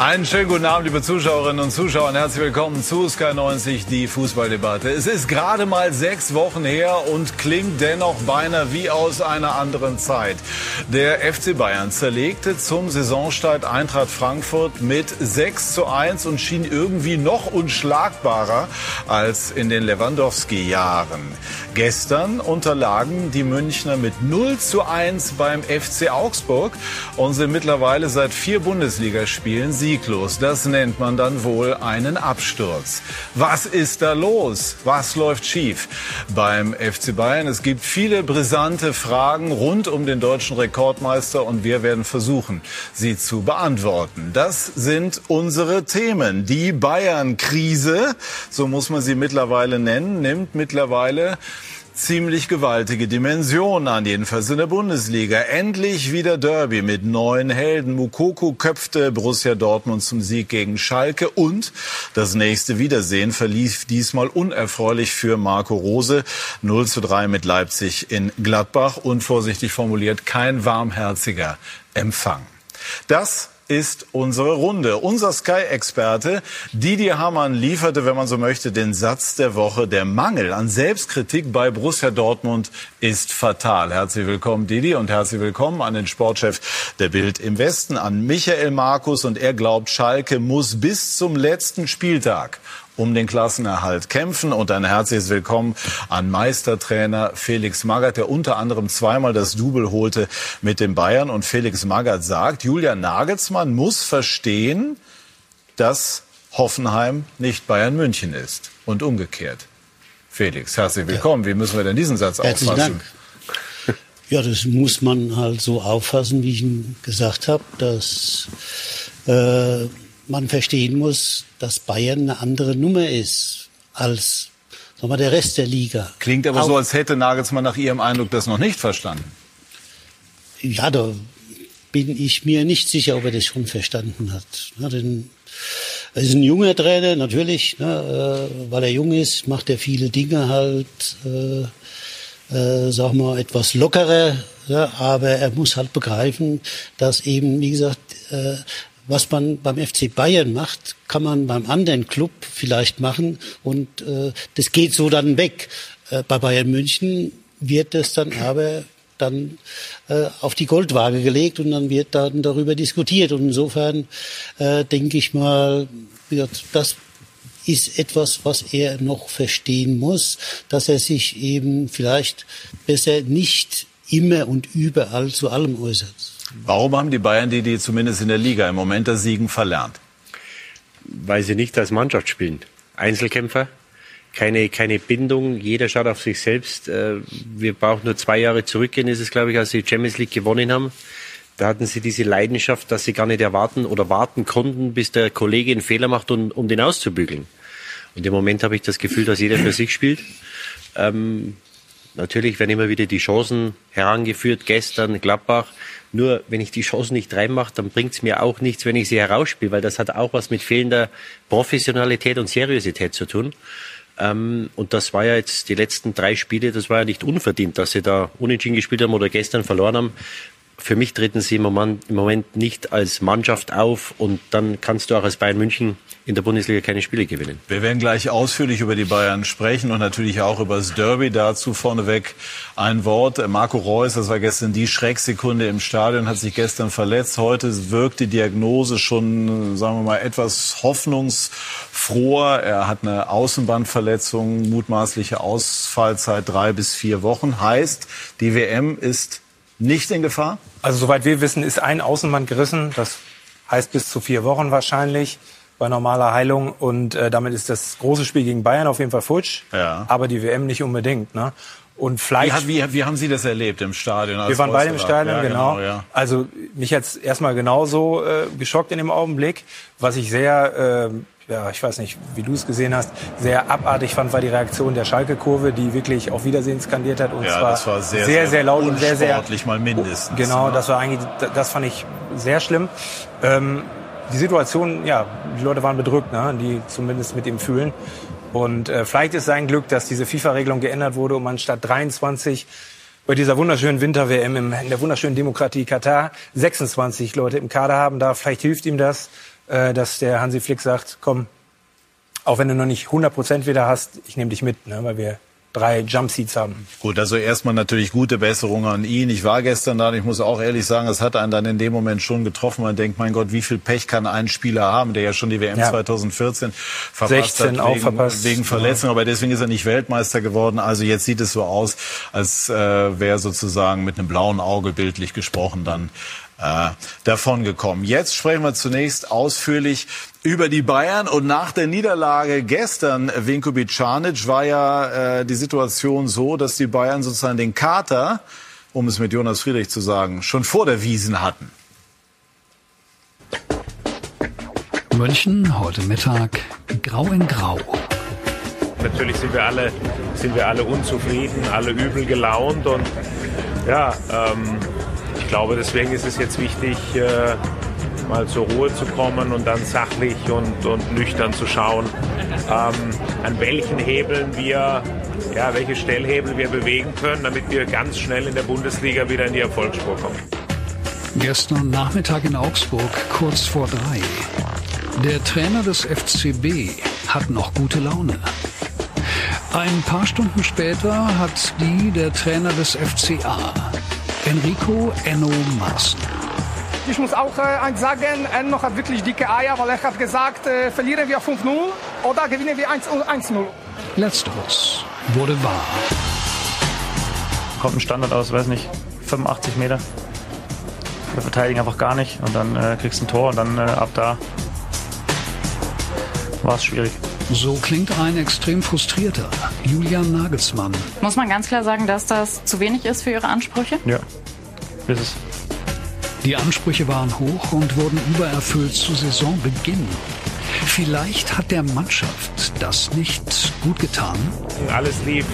Einen schönen guten Abend, liebe Zuschauerinnen und Zuschauer. Herzlich willkommen zu Sky90, die Fußballdebatte. Es ist gerade mal sechs Wochen her und klingt dennoch beinahe wie aus einer anderen Zeit. Der FC Bayern zerlegte zum Saisonstart Eintracht Frankfurt mit 6 zu 1 und schien irgendwie noch unschlagbarer als in den Lewandowski-Jahren. Gestern unterlagen die Münchner mit 0 zu 1 beim FC Augsburg und sind mittlerweile seit vier Bundesligaspielen sieglos. Das nennt man dann wohl einen Absturz. Was ist da los? Was läuft schief beim FC Bayern? Es gibt viele brisante Fragen rund um den deutschen Rekordmeister und wir werden versuchen, sie zu beantworten. Das sind unsere Themen. Die Bayern-Krise, so muss man sie mittlerweile nennen, nimmt mittlerweile ziemlich gewaltige Dimensionen an, jedenfalls in der Bundesliga. Endlich wieder Derby mit neuen Helden. Mukoko köpfte Borussia Dortmund zum Sieg gegen Schalke und das nächste Wiedersehen verlief diesmal unerfreulich für Marco Rose. 0 zu 3 mit Leipzig in Gladbach und vorsichtig formuliert kein warmherziger Empfang. Das ist unsere Runde. Unser Sky-Experte Didier Hamann lieferte, wenn man so möchte, den Satz der Woche. Der Mangel an Selbstkritik bei Borussia Dortmund ist fatal. Herzlich willkommen, Didi, und herzlich willkommen an den Sportchef der Bild im Westen, an Michael Markus. Und er glaubt, Schalke muss bis zum letzten Spieltag um den Klassenerhalt kämpfen. Und ein herzliches Willkommen an Meistertrainer Felix Magath, der unter anderem zweimal das Double holte mit den Bayern. Und Felix Magath sagt, Julian Nagelsmann muss verstehen, dass Hoffenheim nicht Bayern München ist und umgekehrt. Felix, herzlich willkommen. Wie müssen wir denn diesen Satz Herzlichen auffassen? Dank. Ja, das muss man halt so auffassen, wie ich ihn gesagt habe, dass äh, man verstehen muss, dass Bayern eine andere Nummer ist als sagen wir, der Rest der Liga. Klingt aber Auch, so, als hätte Nagelsmann nach Ihrem Eindruck das noch nicht verstanden. Ja, da bin ich mir nicht sicher, ob er das schon verstanden hat. Ja, denn er ist ein junger Trainer, natürlich, ne, äh, weil er jung ist, macht er viele Dinge halt, äh, äh, sag mal, etwas lockerer, ja, aber er muss halt begreifen, dass eben, wie gesagt, äh, was man beim FC Bayern macht, kann man beim anderen Club vielleicht machen und äh, das geht so dann weg. Äh, bei Bayern München wird das dann aber dann äh, auf die Goldwaage gelegt und dann wird dann darüber diskutiert. Und insofern äh, denke ich mal, das ist etwas, was er noch verstehen muss, dass er sich eben vielleicht besser nicht immer und überall zu allem äußert. Warum haben die Bayern die, die zumindest in der Liga im Moment das Siegen verlernt? Weil sie nicht als Mannschaft spielen. Einzelkämpfer, keine, keine Bindung, jeder schaut auf sich selbst. Äh, Wir brauchen nur zwei Jahre zurückgehen, ist es, glaube ich, als sie die Champions League gewonnen haben. Da hatten sie diese Leidenschaft, dass sie gar nicht erwarten oder warten konnten, bis der Kollege einen Fehler macht, um, um den auszubügeln. Und im Moment habe ich das Gefühl, dass jeder für sich spielt. Ähm, natürlich werden immer wieder die Chancen herangeführt, gestern Gladbach. Nur wenn ich die Chancen nicht reinmache, dann bringt es mir auch nichts, wenn ich sie herausspiele, weil das hat auch was mit fehlender Professionalität und Seriosität zu tun. Ähm, und das war ja jetzt die letzten drei Spiele, das war ja nicht unverdient, dass sie da unentschieden gespielt haben oder gestern verloren haben. Für mich treten sie im Moment, nicht als Mannschaft auf und dann kannst du auch als Bayern München in der Bundesliga keine Spiele gewinnen. Wir werden gleich ausführlich über die Bayern sprechen und natürlich auch über das Derby. Dazu vorneweg ein Wort. Marco Reus, das war gestern die Schrecksekunde im Stadion, hat sich gestern verletzt. Heute wirkt die Diagnose schon, sagen wir mal, etwas hoffnungsfroher. Er hat eine Außenbandverletzung, mutmaßliche Ausfallzeit drei bis vier Wochen. Heißt, die WM ist nicht in Gefahr? Also soweit wir wissen, ist ein Außenband gerissen. Das heißt bis zu vier Wochen wahrscheinlich. bei normaler Heilung. Und äh, damit ist das große Spiel gegen Bayern auf jeden Fall futsch. Ja. Aber die WM nicht unbedingt. Ne? Und vielleicht. Wie, wie, wie haben Sie das erlebt im Stadion? wir waren beide im? Stadion, ja, genau. ja. Also mich jetzt erstmal genauso äh, geschockt in dem Augenblick. Was ich sehr, äh, ja, ich weiß nicht, wie du es gesehen hast, sehr abartig fand, war die Reaktion der Schalke-Kurve, die wirklich auf Wiedersehen skandiert hat. Und Ja, zwar das war sehr, sehr, sehr laut und sehr, sehr unsportlich mal mindestens. Genau, ne? das war eigentlich, das fand ich sehr schlimm. Ähm, die Situation, ja, die Leute waren bedrückt, ne, die zumindest mit ihm fühlen. Und äh, vielleicht ist sein Glück, dass diese FIFA-Regelung geändert wurde und man statt 23 bei dieser wunderschönen Winter-WM in der wunderschönen Demokratie Katar 26 Leute im Kader haben darf. Vielleicht hilft ihm das, äh, dass der Hansi Flick sagt, komm, auch wenn du noch nicht 100 Prozent wieder hast, ich nehme dich mit, ne, weil wir drei Jumpseats haben. Gut, also erstmal natürlich gute Besserung an ihn. Ich war gestern da und ich muss auch ehrlich sagen, es hat einen dann in dem Moment schon getroffen. Man denkt, mein Gott, wie viel Pech kann ein Spieler haben, der ja schon die WM Ja. 2014 verpasst 16 hat auch wegen, verpasst. wegen Verletzung. Aber deswegen ist er nicht Weltmeister geworden. Also jetzt sieht es so aus, als äh, wäre sozusagen mit einem blauen Auge bildlich gesprochen dann äh, davon gekommen. Jetzt sprechen wir zunächst ausführlich über die Bayern und nach der Niederlage gestern Vinko Bicanic war ja äh, die Situation so, dass die Bayern sozusagen den Kater, um es mit Jonas Friedrich zu sagen, schon vor der Wiesen hatten. München, heute Mittag, grau in grau. Natürlich sind wir alle, sind wir alle unzufrieden, alle übel gelaunt und ja, ähm, ich glaube, deswegen ist es jetzt wichtig, äh, mal zur Ruhe zu kommen und dann sachlich und, und nüchtern zu schauen, ähm, an welchen Hebeln wir, ja, welche Stellhebel wir bewegen können, damit wir ganz schnell in der Bundesliga wieder in die Erfolgsspur kommen. Gestern Nachmittag in Augsburg, kurz vor drei. Der Trainer des FCB hat noch gute Laune. Ein paar Stunden später hat die der Trainer des FCA, Enrico Enno Maaßen. Ich muss auch äh, eins sagen, Enno hat wirklich dicke Eier, weil er hat gesagt, äh, verlieren wir 5-0 oder gewinnen wir 1 1-0. Letzteres wurde wahr. Kommt ein Standard aus, weiß nicht, 85 Meter. Wir verteidigen einfach gar nicht und dann äh, kriegst du ein Tor und dann äh, ab da war es schwierig. So klingt ein extrem frustrierter Julian Nagelsmann. Muss man ganz klar sagen, dass das zu wenig ist für Ihre Ansprüche? Ja, ist es. Die Ansprüche waren hoch und wurden übererfüllt zu Saisonbeginn. Vielleicht hat der Mannschaft das nicht gut getan. Alles lief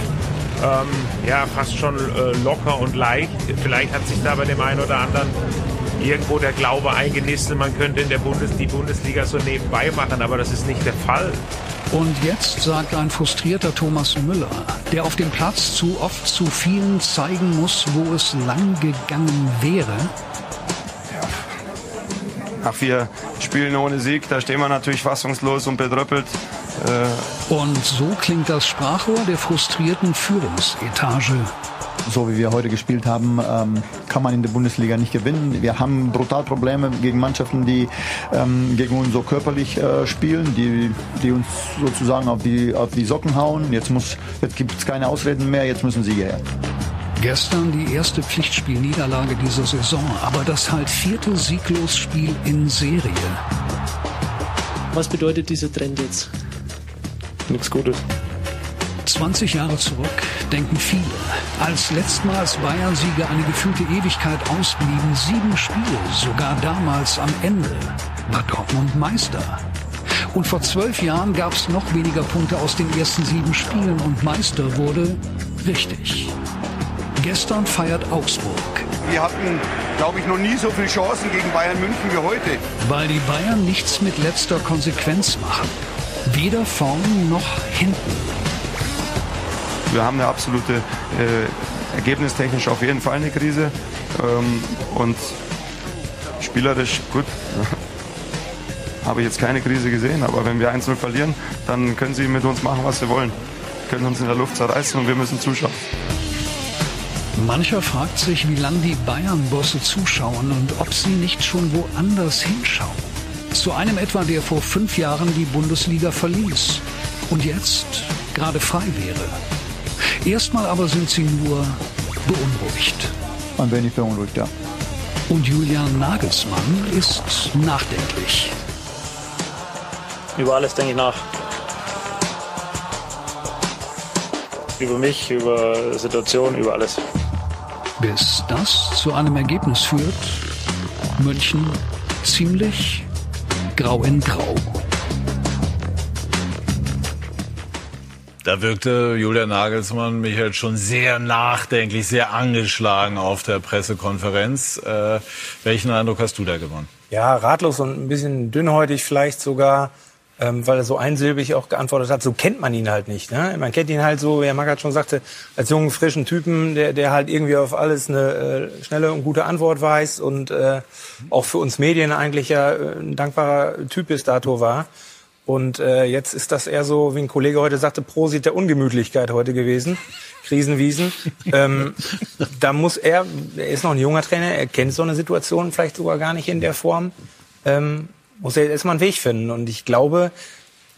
ähm, ja fast schon äh, locker und leicht. Vielleicht hat sich da bei dem einen oder anderen irgendwo der Glaube eingenistet, man könnte in der Bundes die Bundesliga so nebenbei machen, aber das ist nicht der Fall. Und jetzt sagt ein frustrierter Thomas Müller, der auf dem Platz zu oft zu vielen zeigen muss, wo es lang gegangen wäre. Nach vier Spielen ohne Sieg, da stehen wir natürlich fassungslos und bedröppelt. Äh, Und so klingt das Sprachrohr der frustrierten Führungsetage. So wie wir heute gespielt haben, ähm, kann man in der Bundesliga nicht gewinnen. Wir haben brutal Probleme gegen Mannschaften, die ähm, gegen uns so körperlich äh, spielen, die, die uns sozusagen auf die, auf die Socken hauen. Jetzt, muss, jetzt gibt es keine Ausreden mehr, jetzt müssen sie her. Gestern die erste Pflichtspielniederlage dieser Saison, aber das halt vierte Sieglosspiel in Serie. Was bedeutet dieser Trend jetzt? Nichts Gutes. 20 Jahre zurück, denken viele. Als letztmals Bayern-Sieger eine gefühlte Ewigkeit ausblieben, sieben Spiele, sogar damals am Ende, war Dortmund Meister. Und vor zwölf Jahren gab es noch weniger Punkte aus den ersten sieben Spielen und Meister wurde richtig. Gestern feiert Augsburg, wir hatten, glaube ich, noch nie so viele Chancen gegen Bayern München wie heute. weil die Bayern nichts mit letzter Konsequenz machen. Weder vorn noch hinten. Wir haben eine absolute, äh, ergebnistechnisch auf jeden Fall eine Krise. Ähm, und spielerisch, gut, habe ich jetzt keine Krise gesehen. Aber wenn wir 1-0 verlieren, dann können sie mit uns machen, was sie wollen. Können uns in der Luft zerreißen und wir müssen zuschauen. Mancher fragt sich, wie lange die Bayern-Bosse zuschauen und ob sie nicht schon woanders hinschauen. Zu einem etwa, der vor fünf Jahren die Bundesliga verließ und jetzt gerade frei wäre. Erstmal aber sind sie nur beunruhigt. Ein wenig beunruhigt, ja. Und Julian Nagelsmann ist nachdenklich. Über alles denke ich nach. Über mich, über Situationen, über alles. Bis das zu einem Ergebnis führt, München ziemlich grau in grau. Da wirkte Julian Nagelsmann, Michael, schon sehr nachdenklich, sehr angeschlagen auf der Pressekonferenz. Äh, welchen Eindruck hast du da gewonnen? Ja, ratlos und ein bisschen dünnhäutig vielleicht sogar, ähm, weil er so einsilbig auch geantwortet hat. So kennt man ihn halt nicht. Ne? Man kennt ihn halt so, wie Herr Magath schon sagte, als jungen, frischen Typen, der, der halt irgendwie auf alles eine äh, schnelle und gute Antwort weiß und äh, auch für uns Medien eigentlich ja äh, ein dankbarer Typ bis dato war. Und äh, jetzt ist das eher so, wie ein Kollege heute sagte, Prosit der Ungemütlichkeit heute gewesen. Krisenwiesen. ähm, da muss er, er ist noch ein junger Trainer, er kennt so eine Situation vielleicht sogar gar nicht in der Form. Ähm, muss er erstmal einen Weg finden. Und ich glaube,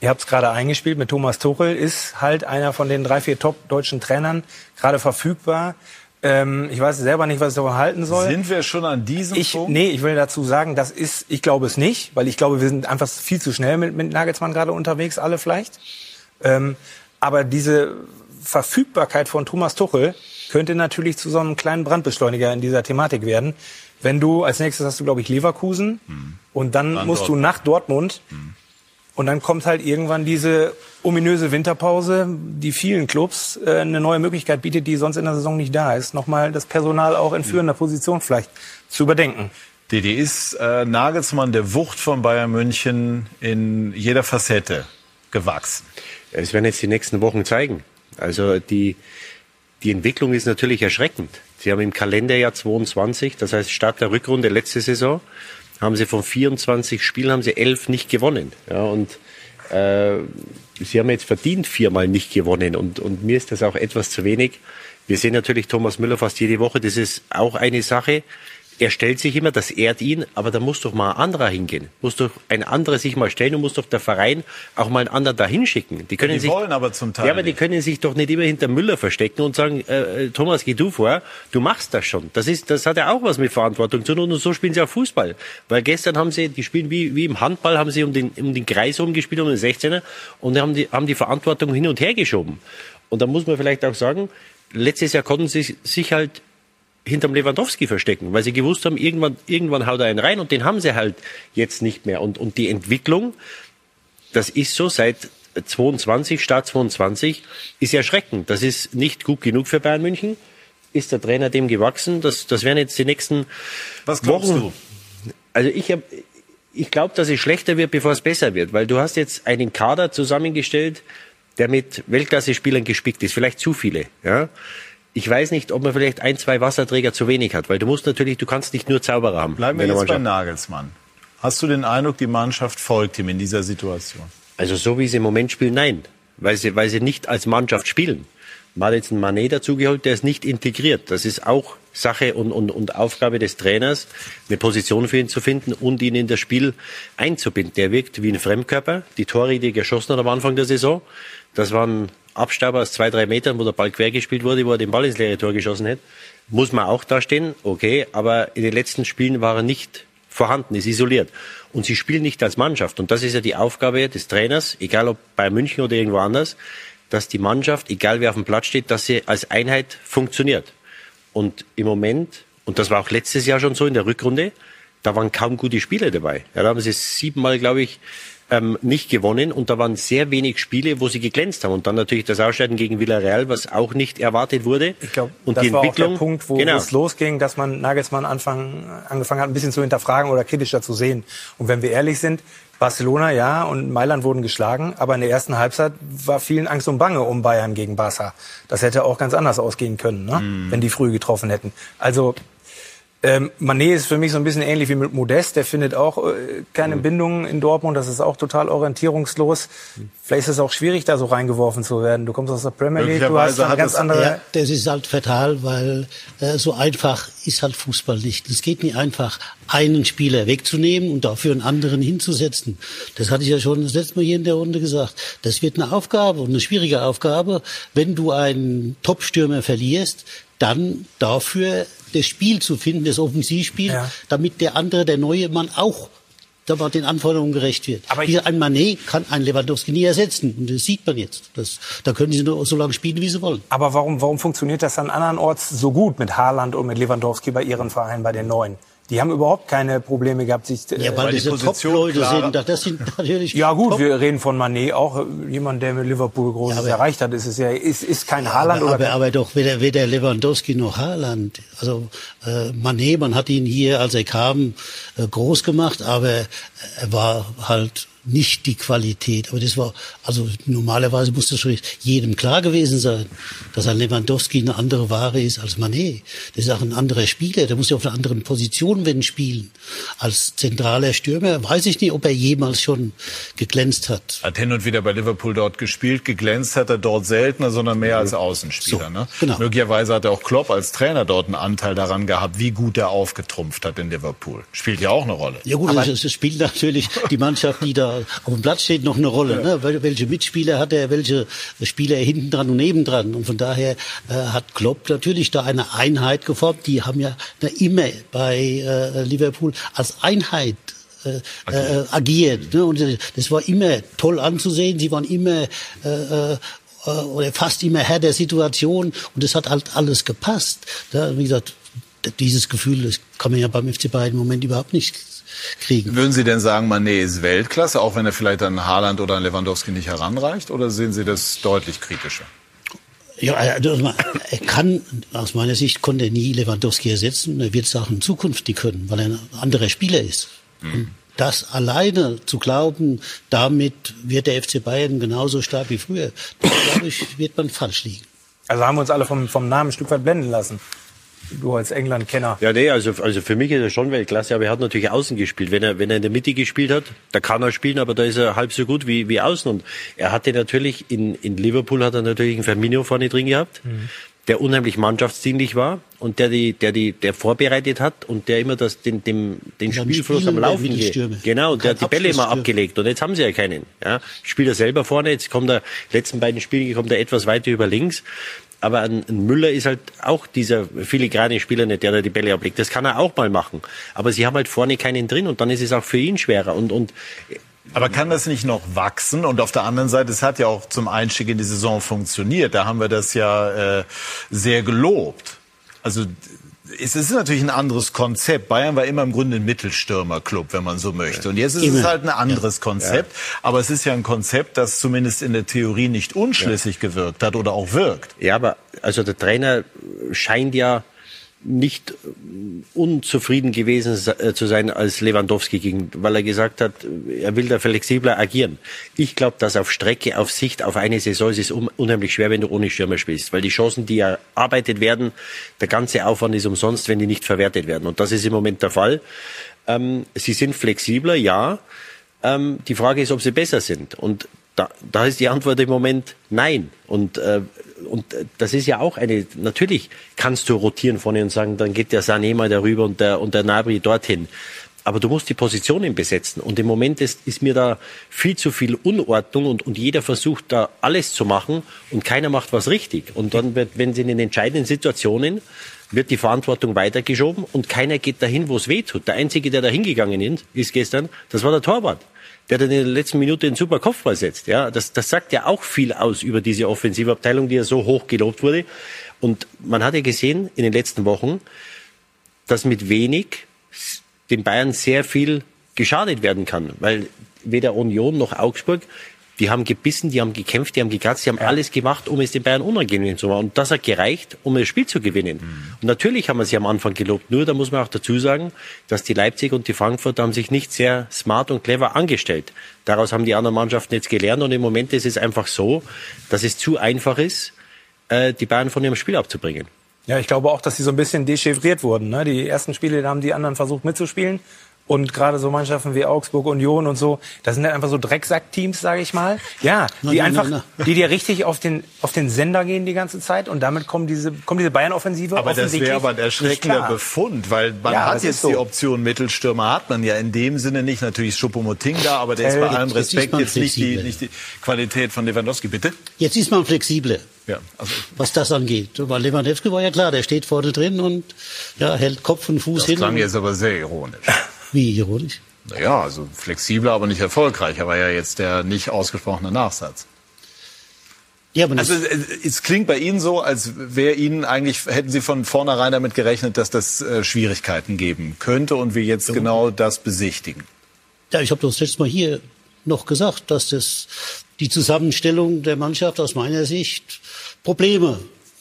ihr habt es gerade eingespielt, mit Thomas Tuchel ist halt einer von den drei, vier top deutschen Trainern gerade verfügbar. Ähm, ich weiß selber nicht, was ich davon halten soll. Sind wir schon an diesem ich, Punkt? Nee, ich will dazu sagen, das ist, ich glaube es nicht, weil ich glaube, wir sind einfach viel zu schnell mit, mit Nagelsmann gerade unterwegs, alle vielleicht. Ähm, aber diese Verfügbarkeit von Thomas Tuchel könnte natürlich zu so einem kleinen Brandbeschleuniger in dieser Thematik werden. Wenn du, als nächstes hast du, glaube ich, Leverkusen und dann, Dann musst du Dortmund. nach Dortmund und dann kommt halt irgendwann diese ominöse Winterpause, die vielen Clubs äh, eine neue Möglichkeit bietet, die sonst in der Saison nicht da ist, nochmal das Personal auch in führender Position vielleicht zu überdenken. Didi, ist äh, Nagelsmann der Wucht von Bayern München in jeder Facette gewachsen? Es werden jetzt die nächsten Wochen zeigen. Also die, die Entwicklung ist natürlich erschreckend. Sie haben im Kalenderjahr 22, das heißt Start der Rückrunde letzte Saison, haben sie von 24 Spielen haben sie elf nicht gewonnen. Ja, und äh, sie haben jetzt verdient viermal nicht gewonnen und, und mir ist das auch etwas zu wenig. Wir sehen natürlich Thomas Müller fast jede Woche, das ist auch eine Sache. Er stellt sich immer, das ehrt ihn, aber da muss doch mal ein anderer hingehen. Muss doch ein anderer sich mal stellen und muss doch der Verein auch mal einen anderen dahin schicken. Die können Die sich, wollen aber zum Teil Ja, aber die nicht. können sich doch nicht immer hinter Müller verstecken und sagen, äh, äh, Thomas, geh du vor, du machst das schon. Das ist, das hat ja auch was mit Verantwortung zu tun und so spielen sie auch Fußball. Weil gestern haben sie, die spielen wie, wie im Handball, haben sie um den, um den Kreis rumgespielt, um den 16er und haben die, haben die Verantwortung hin und her geschoben. Und da muss man vielleicht auch sagen, letztes Jahr konnten sie sich halt hinterm Lewandowski verstecken, weil sie gewusst haben, irgendwann, irgendwann haut er einen rein und den haben sie halt jetzt nicht mehr. Und, und die Entwicklung, das ist so seit 22, Start 22, ist erschreckend. Das ist nicht gut genug für Bayern München. Ist der Trainer dem gewachsen? Das, das werden jetzt die nächsten Was glaubst Wochen. du? Also ich habe, ich glaube, dass es schlechter wird, bevor es besser wird, weil du hast jetzt einen Kader zusammengestellt, der mit Weltklasse-Spielern gespickt ist, vielleicht zu viele. Ja? Ich weiß nicht, ob man vielleicht ein, zwei Wasserträger zu wenig hat, weil du musst natürlich, du kannst nicht nur Zauberer haben. Bleiben wir jetzt bei. Nagelsmann. Hast du den Eindruck, die Mannschaft folgt ihm in dieser Situation? Also so wie sie im Moment spielen, nein. Weil sie, weil sie nicht als Mannschaft spielen. Man hat jetzt einen Manet dazugeholt, der ist nicht integriert. Das ist auch Sache und, und, und Aufgabe des Trainers, eine Position für ihn zu finden und ihn in das Spiel einzubinden. Der wirkt wie ein Fremdkörper. Die Tore, die er geschossen hat am Anfang der Saison, das waren Abstauber aus zwei, drei Metern, wo der Ball quer gespielt wurde, wo er den Ball ins leere Tor geschossen hat. Muss man auch da stehen, okay, aber in den letzten Spielen war er nicht vorhanden, ist isoliert. Und sie spielen nicht als Mannschaft. Und das ist ja die Aufgabe des Trainers, egal ob bei München oder irgendwo anders, dass die Mannschaft, egal wer auf dem Platz steht, dass sie als Einheit funktioniert. Und im Moment, und das war auch letztes Jahr schon so in der Rückrunde, da waren kaum gute Spiele dabei. Ja, da haben sie siebenmal, glaube ich, ähm, nicht gewonnen und da waren sehr wenig Spiele, wo sie geglänzt haben. Und dann natürlich das Ausscheiden gegen Villarreal, was auch nicht erwartet wurde. Ich glaube, und das die war auch Entwicklung, der Punkt, wo genau. es losging, dass man Nagelsmann Anfang, angefangen hat, ein bisschen zu hinterfragen oder kritischer zu sehen. Und wenn wir ehrlich sind, Barcelona ja und Mailand wurden geschlagen, aber in der ersten Halbzeit war vielen Angst und Bange um Bayern gegen Barca. Das hätte auch ganz anders ausgehen können, ne? Mhm. wenn die früh getroffen hätten. Also ähm, Manet ist für mich so ein bisschen ähnlich wie mit Modest. Der findet auch äh, keine Bindungen in Dortmund. Das ist auch total orientierungslos. Vielleicht ist es auch schwierig, da so reingeworfen zu werden. Du kommst aus der Premier League, du hast eine ganz andere... Ja, das ist halt fatal, weil äh, so einfach ist halt Fußball nicht. Es geht nicht einfach, einen Spieler wegzunehmen und dafür einen anderen hinzusetzen. Das hatte ich ja schon das letzte Mal hier in der Runde gesagt. Das wird eine Aufgabe und eine schwierige Aufgabe, wenn du einen Top-Stürmer verlierst, dann dafür das Spiel zu finden, das Offensivspiel, Ja. damit der andere, der neue Mann auch da man den Anforderungen gerecht wird. Aber Hier ein Manet kann ein Lewandowski nie ersetzen. Und das sieht man jetzt. Das, da können sie nur so lange spielen, wie sie wollen. Aber warum, warum funktioniert das an andernorts so gut mit Haaland und mit Lewandowski bei ihren Vereinen, bei den Neuen? Die haben überhaupt keine Probleme gehabt, sich ja, weil, weil diese Top-Leute sind. Das sind natürlich ja gut, Top wir reden von Manet, auch jemand, der mit Liverpool Großes ja, erreicht hat. Ist es ja, ist, ist kein Haaland aber, oder? Aber, aber doch weder, weder Lewandowski noch Haaland. Also äh, Manet, man hat ihn hier, als er kam, äh, groß gemacht, aber er war halt nicht die Qualität. Aber das war, also normalerweise muss das schon jedem klar gewesen sein, dass ein Lewandowski eine andere Ware ist als Manet. Das ist auch ein anderer Spieler, der muss ja auf einer anderen Position wenn spielen. Als zentraler Stürmer weiß ich nicht, ob er jemals schon geglänzt hat. Hat hin und wieder bei Liverpool dort gespielt, geglänzt hat er dort seltener, sondern mehr als Außenspieler. So, ne? genau. Möglicherweise hat er auch Klopp als Trainer dort einen Anteil daran gehabt, wie gut er aufgetrumpft hat in Liverpool. Spielt ja auch eine Rolle. Ja gut, es spielt natürlich die Mannschaft, die da auf dem Platz steht noch eine Rolle. Ja. Ne? Welche Mitspieler hat er, welche Spieler hinten dran und nebendran. Und von daher äh, hat Klopp natürlich da eine Einheit geformt. Die haben ja immer bei äh, Liverpool als Einheit äh, äh, agiert. Ne? Und das war immer toll anzusehen. Sie waren immer äh, äh, oder fast immer Herr der Situation und es hat halt alles gepasst. Da, wie gesagt, dieses Gefühl, das kann man ja beim FC Bayern im Moment überhaupt nicht kriegen. Würden Sie denn sagen, Mané ist Weltklasse, auch wenn er vielleicht an Haaland oder an Lewandowski nicht heranreicht? Oder sehen Sie das deutlich kritischer? Ja, also er kann, aus meiner Sicht konnte er nie Lewandowski ersetzen. Er wird es auch in Zukunft nicht können, weil er ein anderer Spieler ist. Mhm. Das alleine zu glauben, damit wird der FC Bayern genauso stark wie früher, das glaube ich, wird man falsch liegen. Also haben wir uns alle vom, vom Namen ein Stück weit blenden lassen. Du als England-Kenner. Ja, nee, also, also für mich ist er schon Weltklasse, aber er hat natürlich außen gespielt. Wenn er, wenn er in der Mitte gespielt hat, da kann er spielen, aber da ist er halb so gut wie, wie außen. Und er hatte natürlich, in, in Liverpool hat er natürlich einen Firmino vorne drin gehabt, mhm. der unheimlich mannschaftsdienlich war und der die, der die, der vorbereitet hat und der immer das, den, dem, den Spielfluss am Laufen geht. Genau, der hat die Bälle immer abgelegt. Und jetzt haben sie ja keinen. Ja, spielt er selber vorne, jetzt kommt er, letzten beiden Spiele kommt er etwas weiter über links aber ein, ein, Müller ist halt auch dieser filigrane Spieler nicht, der da die Bälle ablegt. Das kann er auch mal machen. Aber sie haben halt vorne keinen drin und dann ist es auch für ihn schwerer. Und, und aber kann das nicht noch wachsen? Und auf der anderen Seite, es hat ja auch zum Einstieg in die Saison funktioniert. Da haben wir das ja äh, sehr gelobt. Also es ist natürlich ein anderes Konzept. Bayern war immer im Grunde ein Mittelstürmerclub, wenn man so möchte. Und jetzt ist immer. es halt ein anderes Konzept. Ja. Aber es ist ja ein Konzept, das zumindest in der Theorie nicht unschlüssig ja. gewirkt hat oder auch wirkt. Ja, aber also der Trainer scheint ja nicht unzufrieden gewesen äh, zu sein als Lewandowski ging, weil er gesagt hat, er will da flexibler agieren. Ich glaube, dass auf Strecke, auf Sicht, auf eine Saison ist es unheimlich schwer, wenn du ohne Stürmer spielst, weil die Chancen, die erarbeitet werden, der ganze Aufwand ist umsonst, wenn die nicht verwertet werden. Und das ist im Moment der Fall. Ähm, sie sind flexibler, ja. Ähm, die Frage ist, ob sie besser sind. Und da, da ist die Antwort im Moment nein. Und äh, und das ist ja auch eine, natürlich kannst du rotieren vorne und sagen, dann geht der Sané mal darüber und der, und der Nabri dorthin. Aber du musst die Positionen besetzen. Und im Moment ist, ist mir da viel zu viel Unordnung und, und jeder versucht da alles zu machen und keiner macht was richtig. Und dann wird, wenn sie in den entscheidenden Situationen wird die Verantwortung weitergeschoben und keiner geht dahin, wo es weh tut. Der Einzige, der da hingegangen ist, ist gestern, das war der Torwart der dann in der letzten Minute einen super Kopfball setzt. Ja, das, das sagt ja auch viel aus über diese Offensivabteilung, die ja so hoch gelobt wurde. Und man hat ja gesehen in den letzten Wochen, dass mit wenig den Bayern sehr viel geschadet werden kann, weil weder Union noch Augsburg die haben gebissen, die haben gekämpft, die haben gekratzt, die haben ja. alles gemacht, um es den Bayern unangenehm zu machen. Und das hat gereicht, um das Spiel zu gewinnen. Mhm. Und natürlich haben wir sie am Anfang gelobt. Nur, da muss man auch dazu sagen, dass die Leipzig und die Frankfurter haben sich nicht sehr smart und clever angestellt. Daraus haben die anderen Mannschaften jetzt gelernt. Und im Moment ist es einfach so, dass es zu einfach ist, äh, die Bayern von ihrem Spiel abzubringen. Ja, ich glaube auch, dass sie so ein bisschen dechiffriert wurden. Ne? Die ersten Spiele, da haben die anderen versucht mitzuspielen. Und gerade so Mannschaften wie Augsburg, Union und so, das sind halt einfach so Drecksack-Teams, sage ich mal. Ja, die einfach, die dir richtig auf den auf den Sender gehen die ganze Zeit und damit kommen diese kommt diese Bayern-Offensive. Aber das wäre aber ein erschreckender Befund, weil man ja, hat jetzt so. die Option Mittelstürmer hat man ja in dem Sinne nicht. Natürlich Schuppomoting da, aber der ist bei allem Respekt jetzt, jetzt nicht die, nicht die Qualität von Lewandowski. Bitte. Jetzt ist man flexibler. Ja, also was das angeht. Weil Lewandowski war ja klar, der steht vorne drin und ja, hält Kopf und Fuß das hin. Das klang jetzt aber sehr ironisch. Wie ironisch? Naja, also flexibler, aber nicht erfolgreicher war ja jetzt der nicht ausgesprochene Nachsatz. Ja, aber also es klingt bei Ihnen so, als wäre Ihnen eigentlich, hätten Sie von vornherein damit gerechnet, dass das äh, Schwierigkeiten geben könnte und wir jetzt ja. genau das besichtigen. Ja, ich habe das letzte Mal hier noch gesagt, dass das die Zusammenstellung der Mannschaft aus meiner Sicht Probleme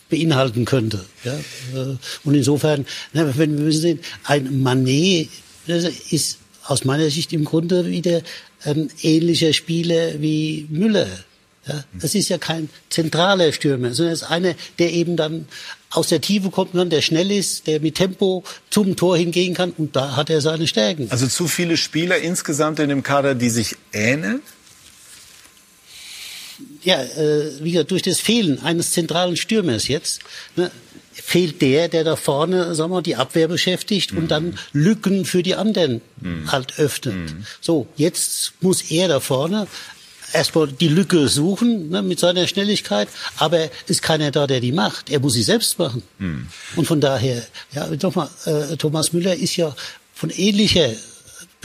beinhalten könnte. Ja? Äh, und insofern, wenn wir sehen, ein Manet ist aus meiner Sicht im Grunde wieder ein ähnlicher Spieler wie Müller. Ja, das ist ja kein zentraler Stürmer, sondern es ist einer, der eben dann aus der Tiefe kommen kann, der schnell ist, der mit Tempo zum Tor hingehen kann und da hat er seine Stärken. Also zu viele Spieler insgesamt in dem Kader, die sich ähneln? Ja, äh, wie gesagt, durch das Fehlen eines zentralen Stürmers jetzt ne, fehlt der, der da vorne, sagen wir, die Abwehr beschäftigt mhm. und dann Lücken für die anderen mhm. halt öffnet. Mhm. So, jetzt muss er da vorne erstmal die Lücke suchen ne, mit seiner Schnelligkeit, aber ist keiner da, der die macht. Er muss sie selbst machen. Hm. Und von daher, ja, nochmal, äh, Thomas Müller ist ja von ähnlicher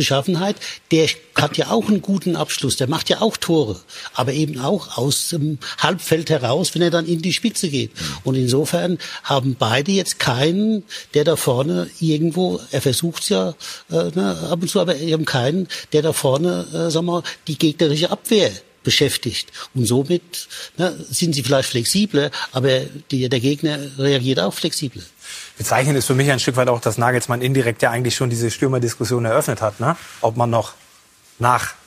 Beschaffenheit, der hat ja auch einen guten Abschluss, der macht ja auch Tore, aber eben auch aus dem Halbfeld heraus, wenn er dann in die Spitze geht. Und insofern haben beide jetzt keinen, der da vorne irgendwo, er versucht's ja äh, ne, ab und zu, aber haben keinen, der da vorne, äh, sagen wir, die gegnerische Abwehr beschäftigt. Und somit ne, sind sie vielleicht flexibler, aber die, der Gegner reagiert auch flexibler. Bezeichnend ist für mich ein Stück weit auch, dass Nagelsmann indirekt ja eigentlich schon diese Stürmerdiskussion eröffnet hat, ne? ob man noch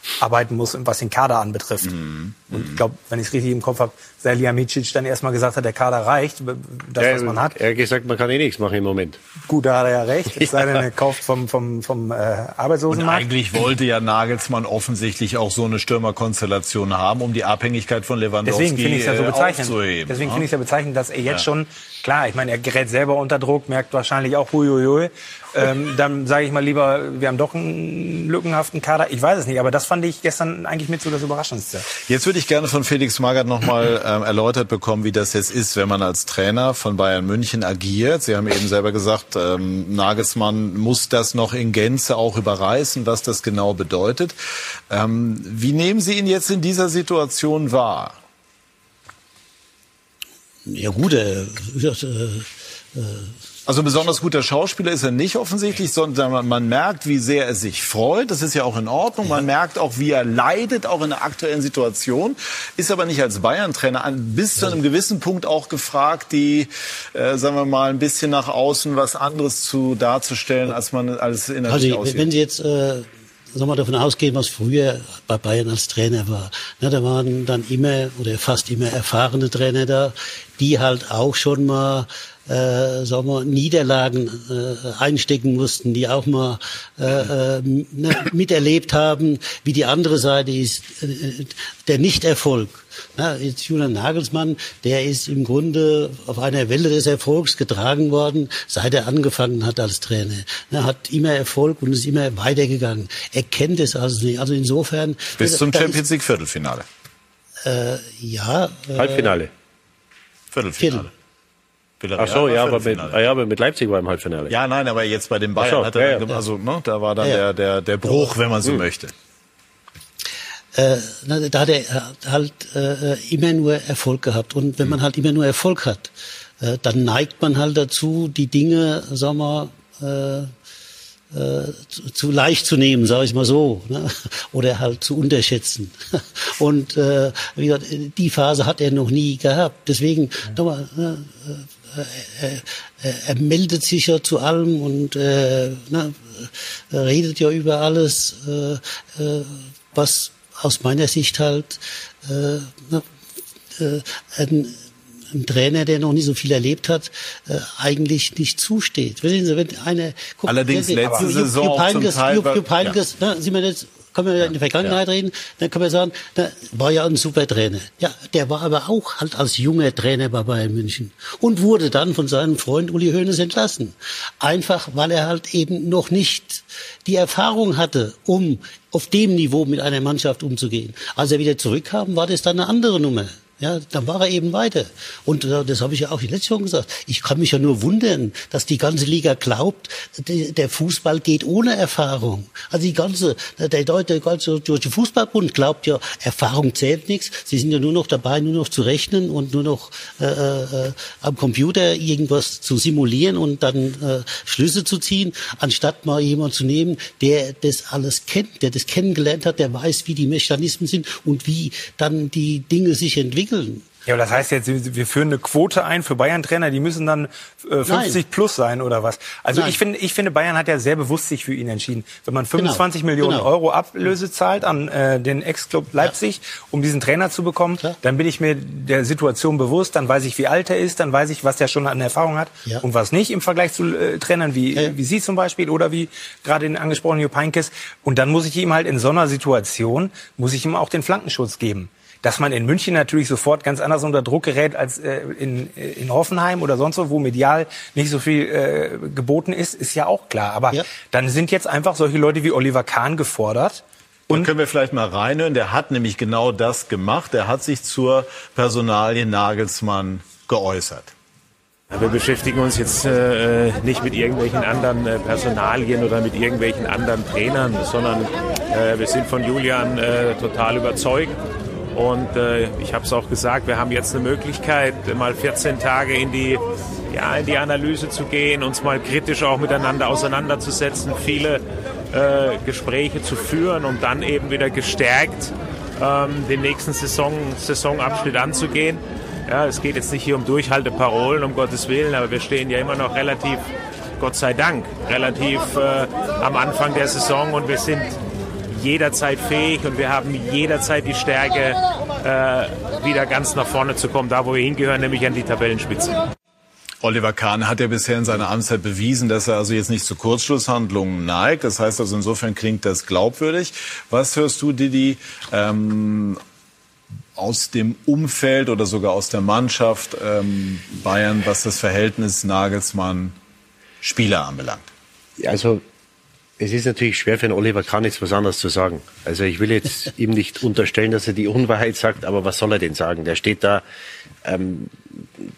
nacharbeiten muss, was den Kader anbetrifft. Mhm. Und ich glaube, wenn ich es richtig im Kopf habe, Salihamidzic dann erstmal gesagt hat, der Kader reicht, das, ja, was man hat. Er hat gesagt, man kann eh nichts machen im Moment. Gut, da hat er ja recht. Es sei denn, er kauft vom, vom, vom äh, Arbeitslosenmarkt. Und eigentlich wollte ja Nagelsmann offensichtlich auch so eine Stürmerkonstellation haben, um die Abhängigkeit von Lewandowski Deswegen finde ich es ja so äh, bezeichnend. aufzuheben. Deswegen ne? finde ich es ja bezeichnend, dass er jetzt ja. schon, klar, ich meine, er gerät selber unter Druck, merkt wahrscheinlich auch, huiuiui. Ähm, dann sage ich mal lieber, wir haben doch einen lückenhaften Kader. Ich weiß es nicht, aber das fand ich gestern eigentlich mit so das Überraschendste. Jetzt würde ich gerne von Felix Magath nochmal ähm, erläutert bekommen, wie das jetzt ist, wenn man als Trainer von Bayern München agiert. Sie haben eben selber gesagt, ähm, Nagelsmann muss das noch in Gänze auch überreißen, was das genau bedeutet. Ähm, wie nehmen Sie ihn jetzt in dieser Situation wahr? Ja gut, äh, äh, äh also besonders guter Schauspieler ist er nicht offensichtlich, sondern man, man, merkt, wie sehr er sich freut. Das ist ja auch in Ordnung. Man merkt auch, wie er leidet, auch in der aktuellen Situation. Ist aber nicht als Bayern-Trainer bis zu einem gewissen Punkt auch gefragt, die, äh, sagen wir mal, ein bisschen nach außen was anderes zu darzustellen, als man als innerlich also, aussieht. Wenn Sie jetzt äh soll man davon ausgehen, was früher bei Bayern als Trainer war. Na, da waren dann immer oder fast immer erfahrene Trainer da, die halt auch schon mal äh, sagen wir, Niederlagen äh, einstecken mussten, die auch mal äh, äh, ne, miterlebt haben, wie die andere Seite ist, äh, der Nichterfolg. Na, jetzt Julian Nagelsmann, der ist im Grunde auf einer Welle des Erfolgs getragen worden, seit er angefangen hat als Trainer. Er hat immer Erfolg und ist immer weitergegangen. Er kennt es also nicht. Also insofern. Bis zum Champions League Viertelfinale. Äh, ja. Äh, Halbfinale. Viertelfinale. Viertel. Ach so, ja, aber mit, ah, ja, aber mit Leipzig war im Halbfinale. Ja, nein, aber jetzt bei den Bayern so, hat er, ja, ja. also ne, da war dann ja, der, der, der Bruch, wenn man so hm. möchte. Äh, da hat er halt äh, immer nur Erfolg gehabt. Und wenn man halt immer nur Erfolg hat, äh, dann neigt man halt dazu, die Dinge, sagen wir, äh, äh, zu, zu leicht zu nehmen, sage ich mal so, ne? oder halt zu unterschätzen. Und äh, wie gesagt, die Phase hat er noch nie gehabt. Deswegen nochmal, ne, äh, er, er meldet sich ja zu allem und äh, ne, redet ja über alles, äh, äh, was aus meiner Sicht halt äh, ne, äh, ein ein Trainer, der noch nicht so viel erlebt hat, äh, eigentlich nicht zusteht. Wenn, Sie, wenn eine, guck, Allerdings der, letzte Jupp, Saison Jupp Heynckes, Teil, Jupp, Jupp Heynckes, ja. ne, Sie mir jetzt kann man ja in die Vergangenheit ja. reden, dann kann man sagen, der war ja ein super Trainer. Ja, der war aber auch halt als junger Trainer bei Bayern München und wurde dann von seinem Freund Uli Hoeneß entlassen. Einfach, weil er halt eben noch nicht die Erfahrung hatte, um auf dem Niveau mit einer Mannschaft umzugehen. Als er wieder zurückkam, war das dann eine andere Nummer. Ja, dann war er eben weiter. Und äh, das habe ich ja auch die letzte Woche gesagt. Ich kann mich ja nur wundern, dass die ganze Liga glaubt, der Fußball geht ohne Erfahrung. Also die ganze, der deutsche, Deutsche Fußballbund glaubt ja, Erfahrung zählt nichts. Sie sind ja nur noch dabei, nur noch zu rechnen und nur noch äh, äh, am Computer irgendwas zu simulieren und dann äh, Schlüsse zu ziehen, anstatt mal jemand zu nehmen, der das alles kennt, der das kennengelernt hat, der weiß, wie die Mechanismen sind und wie dann die Dinge sich entwickeln. Ja, aber das heißt jetzt, wir führen eine Quote ein für Bayern-Trainer, die müssen dann äh, 50 Nein. plus sein oder was? Also Nein. ich finde, ich finde, Bayern hat ja sehr bewusst sich für ihn entschieden. Wenn man 25 genau. Millionen genau. Euro Ablöse zahlt an äh, den Ex-Club Leipzig, ja. um diesen Trainer zu bekommen, ja. dann bin ich mir der Situation bewusst, dann weiß ich, wie alt er ist, dann weiß ich, was der schon an Erfahrung hat ja. und was nicht im Vergleich zu äh, Trainern wie, wie Sie zum Beispiel oder wie gerade den angesprochenen Jupp Heynckes. Und dann muss ich ihm halt in so einer Situation, muss ich ihm auch den Flankenschutz geben. Dass man in München natürlich sofort ganz anders unter Druck gerät als äh, in, in Hoffenheim oder sonst wo, wo medial nicht so viel äh, geboten ist, ist ja auch klar. Aber ja. dann sind jetzt einfach solche Leute wie Oliver Kahn gefordert. Und da können wir vielleicht mal reinhören. Der hat nämlich genau das gemacht. Er hat sich zur Personalie Nagelsmann geäußert. Wir beschäftigen uns jetzt äh, nicht mit irgendwelchen anderen äh, Personalien oder mit irgendwelchen anderen Trainern, sondern äh, wir sind von Julian äh, total überzeugt. Und äh, ich habe es auch gesagt, wir haben jetzt eine Möglichkeit, mal 14 Tage in die, ja, in die Analyse zu gehen, uns mal kritisch auch miteinander auseinanderzusetzen, viele äh, Gespräche zu führen, um dann eben wieder gestärkt ähm, den nächsten Saison, Saisonabschnitt anzugehen. Ja, es geht jetzt nicht hier um Durchhalteparolen, um Gottes Willen, aber wir stehen ja immer noch relativ, Gott sei Dank, relativ äh, am Anfang der Saison und wir sind jederzeit fähig und wir haben jederzeit die Stärke, äh, wieder ganz nach vorne zu kommen, da wo wir hingehören, nämlich an die Tabellenspitze. Oliver Kahn hat ja bisher in seiner Amtszeit bewiesen, dass er also jetzt nicht zu Kurzschlusshandlungen neigt. Das heißt also insofern klingt das glaubwürdig. Was hörst du, Didi, ähm, aus dem Umfeld oder sogar aus der Mannschaft ähm, Bayern, was das Verhältnis Nagelsmann-Spieler anbelangt? Also es ist natürlich schwer für einen Oliver Kahn jetzt was anderes zu sagen. Also ich will jetzt ihm nicht unterstellen, dass er die Unwahrheit sagt, aber was soll er denn sagen? Der steht da, ähm,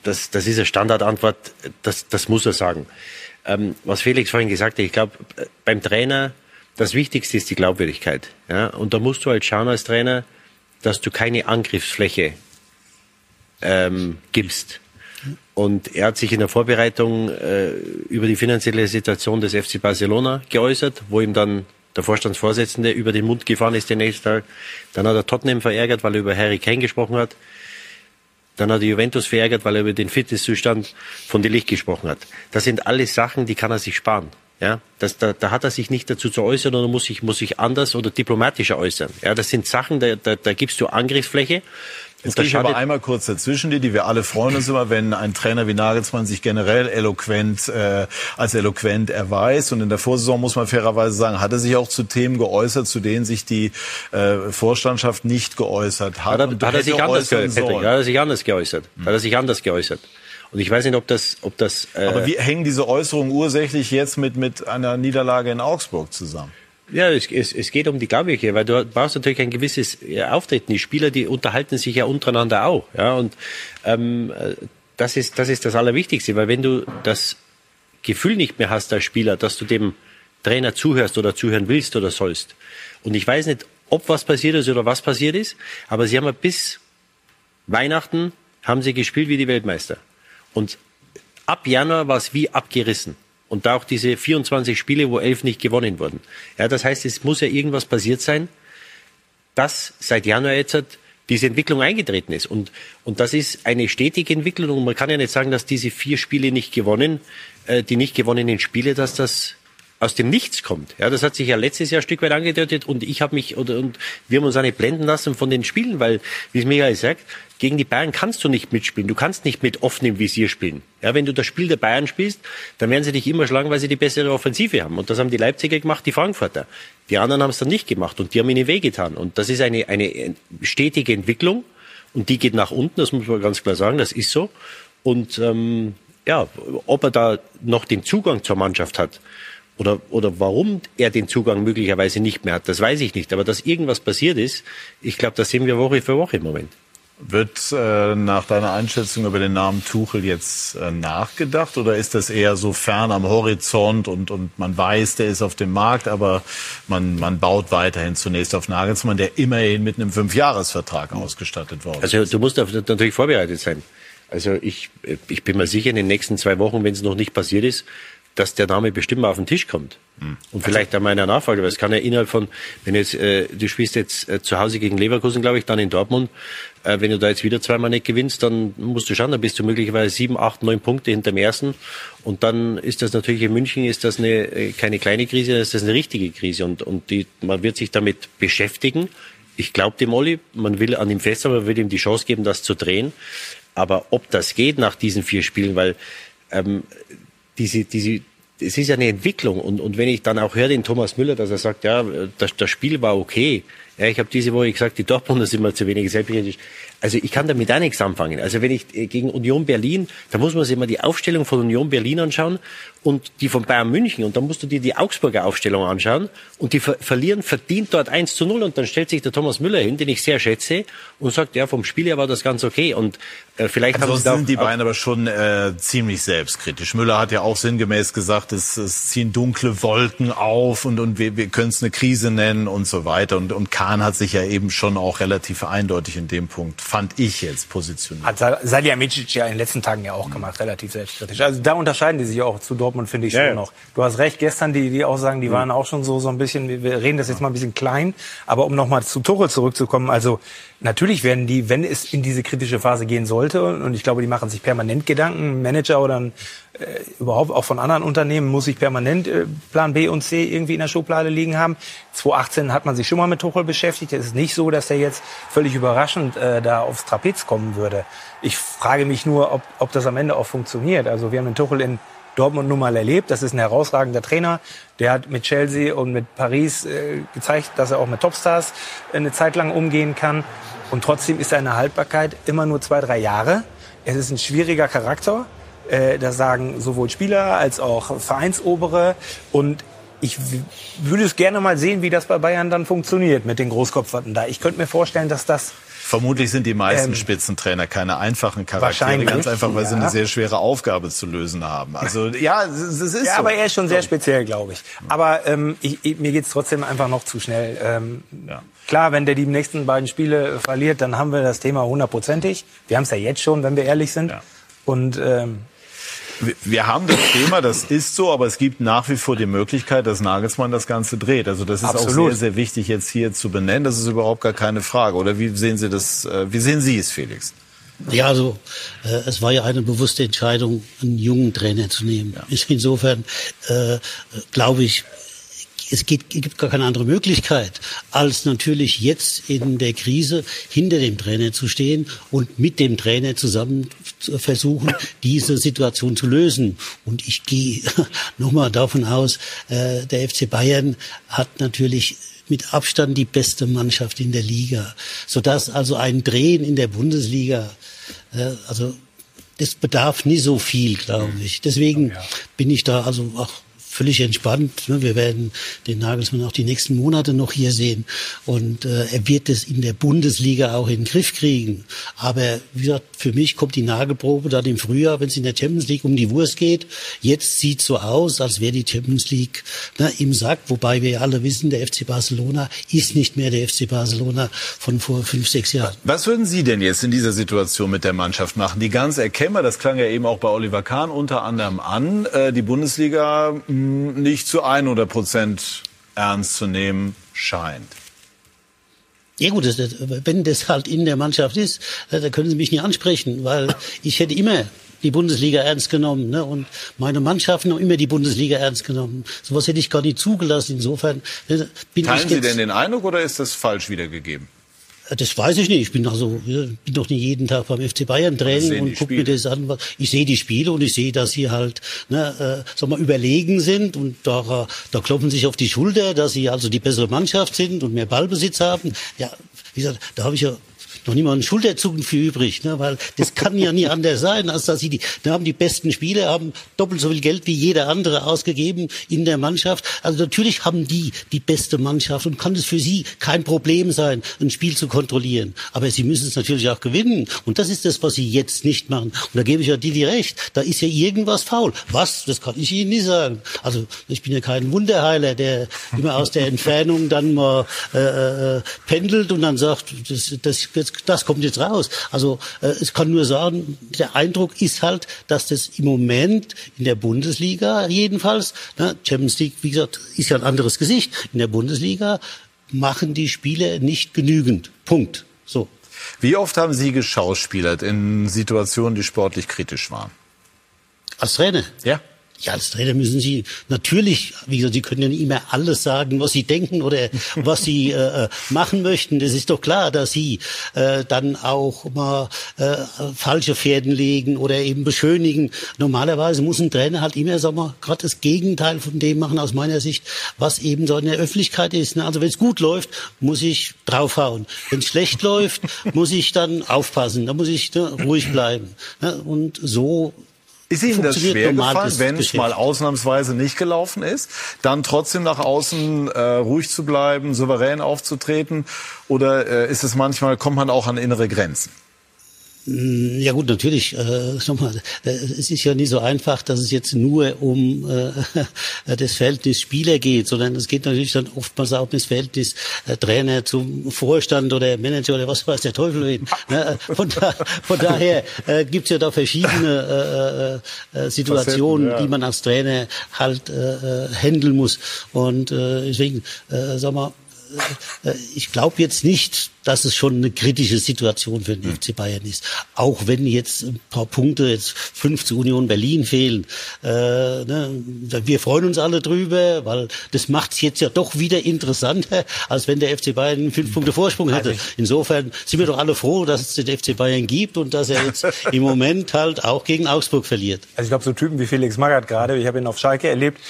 das, das ist eine Standardantwort, das, das muss er sagen. Ähm, was Felix vorhin gesagt hat, ich glaube, beim Trainer, das Wichtigste ist die Glaubwürdigkeit. Ja? Und da musst du halt schauen als Trainer, dass du keine Angriffsfläche ähm, gibst. Und er hat sich in der Vorbereitung äh, über die finanzielle Situation des FC Barcelona geäußert, wo ihm dann der Vorstandsvorsitzende über den Mund gefahren ist den nächsten Tag. Dann hat er Tottenham verärgert, weil er über Harry Kane gesprochen hat. Dann hat er Juventus verärgert, weil er über den Fitnesszustand von Delicht gesprochen hat. Das sind alles Sachen, die kann er sich sparen. Ja, das, da, da hat er sich nicht dazu zu äußern oder muss sich, muss sich anders oder diplomatischer äußern. Ja, das sind Sachen, da, da, da gibst du Angriffsfläche Jetzt gehe ich aber einmal kurz dazwischen, die, die wir alle freuen uns immer, wenn ein Trainer wie Nagelsmann sich generell eloquent äh, als eloquent erweist. Und in der Vorsaison muss man fairerweise sagen, hat er sich auch zu Themen geäußert, zu denen sich die äh, Vorstandschaft nicht geäußert hat. Hat er, hat er sich anders geäußert? Hat er sich anders geäußert? Hat er sich anders geäußert? Und ich weiß nicht, ob das, ob das. Äh Aber wie hängen diese Äußerungen ursächlich jetzt mit mit einer Niederlage in Augsburg zusammen? Ja, es, es, es geht um die Glaubwürdigkeit, weil du brauchst natürlich ein gewisses Auftreten. Die Spieler, die unterhalten sich ja untereinander auch. Ja, und ähm, das, ist, das ist das Allerwichtigste, weil wenn du das Gefühl nicht mehr hast als Spieler, dass du dem Trainer zuhörst oder zuhören willst oder sollst. Und ich weiß nicht, ob was passiert ist oder was passiert ist, aber sie haben ja bis Weihnachten haben sie gespielt wie die Weltmeister. Und ab Januar war es wie abgerissen. Und da auch diese 24 Spiele, wo elf nicht gewonnen wurden. Ja, das heißt, es muss ja irgendwas passiert sein, dass seit Januar jetzt diese Entwicklung eingetreten ist. Und, und das ist eine stetige Entwicklung. Und man kann ja nicht sagen, dass diese vier Spiele nicht gewonnen, äh, die nicht gewonnenen Spiele, dass das aus dem Nichts kommt. Ja, das hat sich ja letztes Jahr ein Stück weit angedeutet und ich habe mich oder und wir haben uns auch nicht blenden lassen von den Spielen, weil, wie es Michael sagt, gegen die Bayern kannst du nicht mitspielen. Du kannst nicht mit offenem Visier spielen. Ja, wenn du das Spiel der Bayern spielst, dann werden sie dich immer schlagen, weil sie die bessere Offensive haben. Und das haben die Leipziger gemacht, die Frankfurter. Die anderen haben es dann nicht gemacht und die haben ihnen wehgetan. Und das ist eine, eine stetige Entwicklung und die geht nach unten, das muss man ganz klar sagen, das ist so. Und ähm, ja, ob er da noch den Zugang zur Mannschaft hat, oder, oder warum er den Zugang möglicherweise nicht mehr hat, das weiß ich nicht. Aber dass irgendwas passiert ist, ich glaube, das sehen wir Woche für Woche im Moment. Wird äh, nach deiner Einschätzung über den Namen Tuchel jetzt äh, nachgedacht oder ist das eher so fern am Horizont und, und man weiß, der ist auf dem Markt, aber man, man baut weiterhin zunächst auf Nagelsmann, der immerhin mit einem Fünfjahresvertrag ausgestattet worden Also du musst natürlich vorbereitet sein. Also ich, ich bin mir sicher, in den nächsten zwei Wochen, wenn es noch nicht passiert ist, dass der Name bestimmt mal auf den Tisch kommt. Mhm. Und vielleicht also, an meiner Nachfrage, weil es kann ja innerhalb von, wenn jetzt, äh, du spielst jetzt äh, zu Hause gegen Leverkusen, glaube ich, dann in Dortmund, äh, wenn du da jetzt wieder zweimal nicht gewinnst, dann musst du schauen, dann bist du möglicherweise sieben, acht, neun Punkte hinter dem ersten. Und dann ist das natürlich in München, ist das eine, äh, keine kleine Krise, ist das eine richtige Krise. Und, und die, man wird sich damit beschäftigen. Ich glaube dem Olli, man will an ihm fest, aber man will ihm die Chance geben, das zu drehen. Aber ob das geht nach diesen vier Spielen, weil ähm, diese, diese, es ist ja eine Entwicklung. Und, und wenn ich dann auch höre den Thomas Müller, dass er sagt, ja, das, das Spiel war okay. Ja, ich habe diese Woche gesagt, die Dortmunder sind mal zu wenig selbstkritisch. Also ich kann damit auch nichts anfangen. Also wenn ich äh, gegen Union Berlin, da muss man sich mal die Aufstellung von Union Berlin anschauen und die von Bayern München. Und dann musst du dir die Augsburger Aufstellung anschauen. Und die ver verlieren verdient dort 1 zu 0 und dann stellt sich der Thomas Müller hin, den ich sehr schätze und sagt, ja, vom Spiel her war das ganz okay. Und äh, vielleicht also haben sie sind die beiden aber schon äh, ziemlich selbstkritisch. Müller hat ja auch sinngemäß gesagt, es, es ziehen dunkle Wolken auf und, und wir, wir können es eine Krise nennen und so weiter. Und, und Kahn hat sich ja eben schon auch relativ eindeutig in dem Punkt fand ich jetzt positioniert. Hat Salihamidzic ja in den letzten Tagen ja auch gemacht, relativ selbstkritisch. Also da unterscheiden die sich auch zu Dortmund, finde ich ja, schon noch. Du hast recht, gestern die, die Aussagen, die mhm. waren auch schon so, so ein bisschen, wir reden das jetzt mal ein bisschen klein, aber um nochmal zu Tuchel zurückzukommen, also Natürlich werden die, wenn es in diese kritische Phase gehen sollte, und ich glaube, die machen sich permanent Gedanken, Manager oder ein, äh, überhaupt auch von anderen Unternehmen muss sich permanent äh, Plan B und C irgendwie in der Schublade liegen haben. 2018 hat man sich schon mal mit Tuchel beschäftigt. Es ist nicht so, dass er jetzt völlig überraschend äh, da aufs Trapez kommen würde. Ich frage mich nur, ob, ob das am Ende auch funktioniert. Also wir haben den Tuchel in Dortmund nun mal erlebt. Das ist ein herausragender Trainer. Der hat mit Chelsea und mit Paris äh, gezeigt, dass er auch mit Topstars eine Zeit lang umgehen kann. Und trotzdem ist seine Haltbarkeit immer nur zwei, drei Jahre. Es ist ein schwieriger Charakter. Äh, das sagen sowohl Spieler als auch Vereinsobere. Und ich würde es gerne mal sehen, wie das bei Bayern dann funktioniert mit den Großkopferten da. Ich könnte mir vorstellen, dass das Vermutlich sind die meisten ähm, Spitzentrainer keine einfachen Charaktere, ganz einfach, weil ja. sie eine sehr schwere Aufgabe zu lösen haben. Also ja, es ist ja, so. aber er ist schon sehr speziell, glaube ich. Aber ähm, ich, ich, mir geht's trotzdem einfach noch zu schnell. Ähm, ja. Klar, wenn der die nächsten beiden Spiele verliert, dann haben wir das Thema hundertprozentig. Wir haben es ja jetzt schon, wenn wir ehrlich sind. Ja. Und ähm, wir haben das Thema, das ist so, aber es gibt nach wie vor die Möglichkeit, dass Nagelsmann das Ganze dreht. Also das ist Absolut. auch sehr, sehr wichtig jetzt hier zu benennen. Das ist überhaupt gar keine Frage. Oder wie sehen Sie das? Äh, wie sehen Sie es, Felix? Ja, also äh, es war ja eine bewusste Entscheidung, einen jungen Trainer zu nehmen. Ja. Insofern äh, glaube ich, es geht, gibt gar keine andere Möglichkeit, als natürlich jetzt in der Krise hinter dem Trainer zu stehen und mit dem Trainer zusammen zu versuchen, diese Situation zu lösen. Und ich gehe nochmal davon aus, äh, der FC Bayern hat natürlich mit Abstand die beste Mannschaft in der Liga, sodass also ein Drehen in der Bundesliga, äh, also das bedarf nie so viel, glaube ich. Deswegen bin ich da also auch völlig entspannt. Ne? Wir werden den Nagelsmann auch die nächsten Monate noch hier sehen. Und äh, er wird es in der Bundesliga auch in den Griff kriegen. Aber wie gesagt, für mich kommt die Nagelprobe dann im Frühjahr, wenn es in der Champions League um die Wurst geht. Jetzt sieht so aus, als wäre die Champions League ne, im Sack. Wobei wir alle wissen, der FC Barcelona ist nicht mehr der FC Barcelona von vor fünf, sechs Jahren. Was würden Sie denn jetzt in dieser Situation mit der Mannschaft machen? Die ganz erkennbar, das klang ja eben auch bei Oliver Kahn unter anderem an, äh, die Bundesliga nicht zu 100 Prozent ernst zu nehmen scheint. Ja gut, das, wenn das halt in der Mannschaft ist, äh, da können Sie mich nicht ansprechen, weil ich hätte immer die Bundesliga ernst genommen ne? und meine Mannschaften haben immer die Bundesliga ernst genommen. Sowas hätte ich gar nicht zugelassen. Insofern äh, bin Teilen ich Sie denn den Eindruck oder ist das falsch wiedergegeben? Das weiß ich nicht. Ich bin also bin doch nicht jeden Tag beim FC Bayern Training und gucke mir das an. Ich sehe die Spiele und ich sehe, dass sie halt, ne, äh, sag mal, überlegen sind und da, da klopfen sich auf die Schulter, dass sie also die bessere Mannschaft sind und mehr Ballbesitz haben. Ja, wie gesagt, da habe ich ja noch einen Schulterzucken für übrig, ne? weil das kann ja nie anders sein, als dass sie die, da haben die besten Spieler, haben doppelt so viel Geld wie jeder andere ausgegeben in der Mannschaft. Also natürlich haben die die beste Mannschaft und kann es für sie kein Problem sein, ein Spiel zu kontrollieren. Aber sie müssen es natürlich auch gewinnen. Und das ist das, was sie jetzt nicht machen. Und da gebe ich ja Didi recht. Da ist ja irgendwas faul. Was? Das kann ich Ihnen nicht sagen. Also ich bin ja kein Wunderheiler, der immer aus der Entfernung dann mal äh, äh, pendelt und dann sagt, das, das, das kommt jetzt raus. Also äh, es kann nur sagen, der Eindruck ist halt, dass das im Moment in der Bundesliga jedenfalls, ne, Champions League, wie gesagt, ist ja ein anderes Gesicht. In der Bundesliga machen die Spieler nicht genügend. Punkt. So. Wie oft haben Sie geschauspielert in Situationen, die sportlich kritisch waren? Als Trainer? Ja. Ja, als Trainer müssen Sie natürlich, wie gesagt, Sie können ja nicht immer alles sagen, was Sie denken oder was Sie äh, machen möchten. Das ist doch klar, dass Sie äh, dann auch mal äh, falsche Pferden legen oder eben beschönigen. Normalerweise muss ein Trainer halt immer, sagen wir, gerade das Gegenteil von dem machen aus meiner Sicht, was eben so in der Öffentlichkeit ist. Ne? Also wenn es gut läuft, muss ich draufhauen. Wenn es schlecht läuft, muss ich dann aufpassen. Da muss ich ne, ruhig bleiben. Ne? Und so ist Ihnen das schwer gefallen, wenn es mal ausnahmsweise nicht gelaufen ist, dann trotzdem nach außen äh, ruhig zu bleiben, souverän aufzutreten? Oder äh, ist es manchmal, kommt man auch an innere Grenzen? Mm, ja gut, natürlich. Äh, nochmal, äh, es ist ja nicht so einfach, dass es jetzt nur um äh, das Verhältnis Spieler geht, sondern es geht natürlich dann oftmals auch um das Verhältnis äh, Trainer zum Vorstand oder Manager oder was weiß der Teufel wen. Ne? Von, da, von daher äh, gibt es ja da verschiedene äh, äh, Situationen, ja. die man als Trainer halt äh, äh, handeln muss. Und äh, deswegen, äh, sag mal, äh, ich glaube jetzt nicht, dass es schon eine kritische Situation für den FC Bayern ist. Auch wenn jetzt ein paar Punkte, jetzt fünf zu Union Berlin fehlen. Äh, ne, wir freuen uns alle drüber, weil das macht es jetzt ja doch wieder interessanter, als wenn der FC Bayern fünf Punkte Vorsprung hätte. Insofern sind wir doch alle froh, dass es den FC Bayern gibt und dass er jetzt im Moment halt auch gegen Augsburg verliert. Also ich glaube, so Typen wie Felix Magath gerade, ich habe ihn auf Schalke erlebt,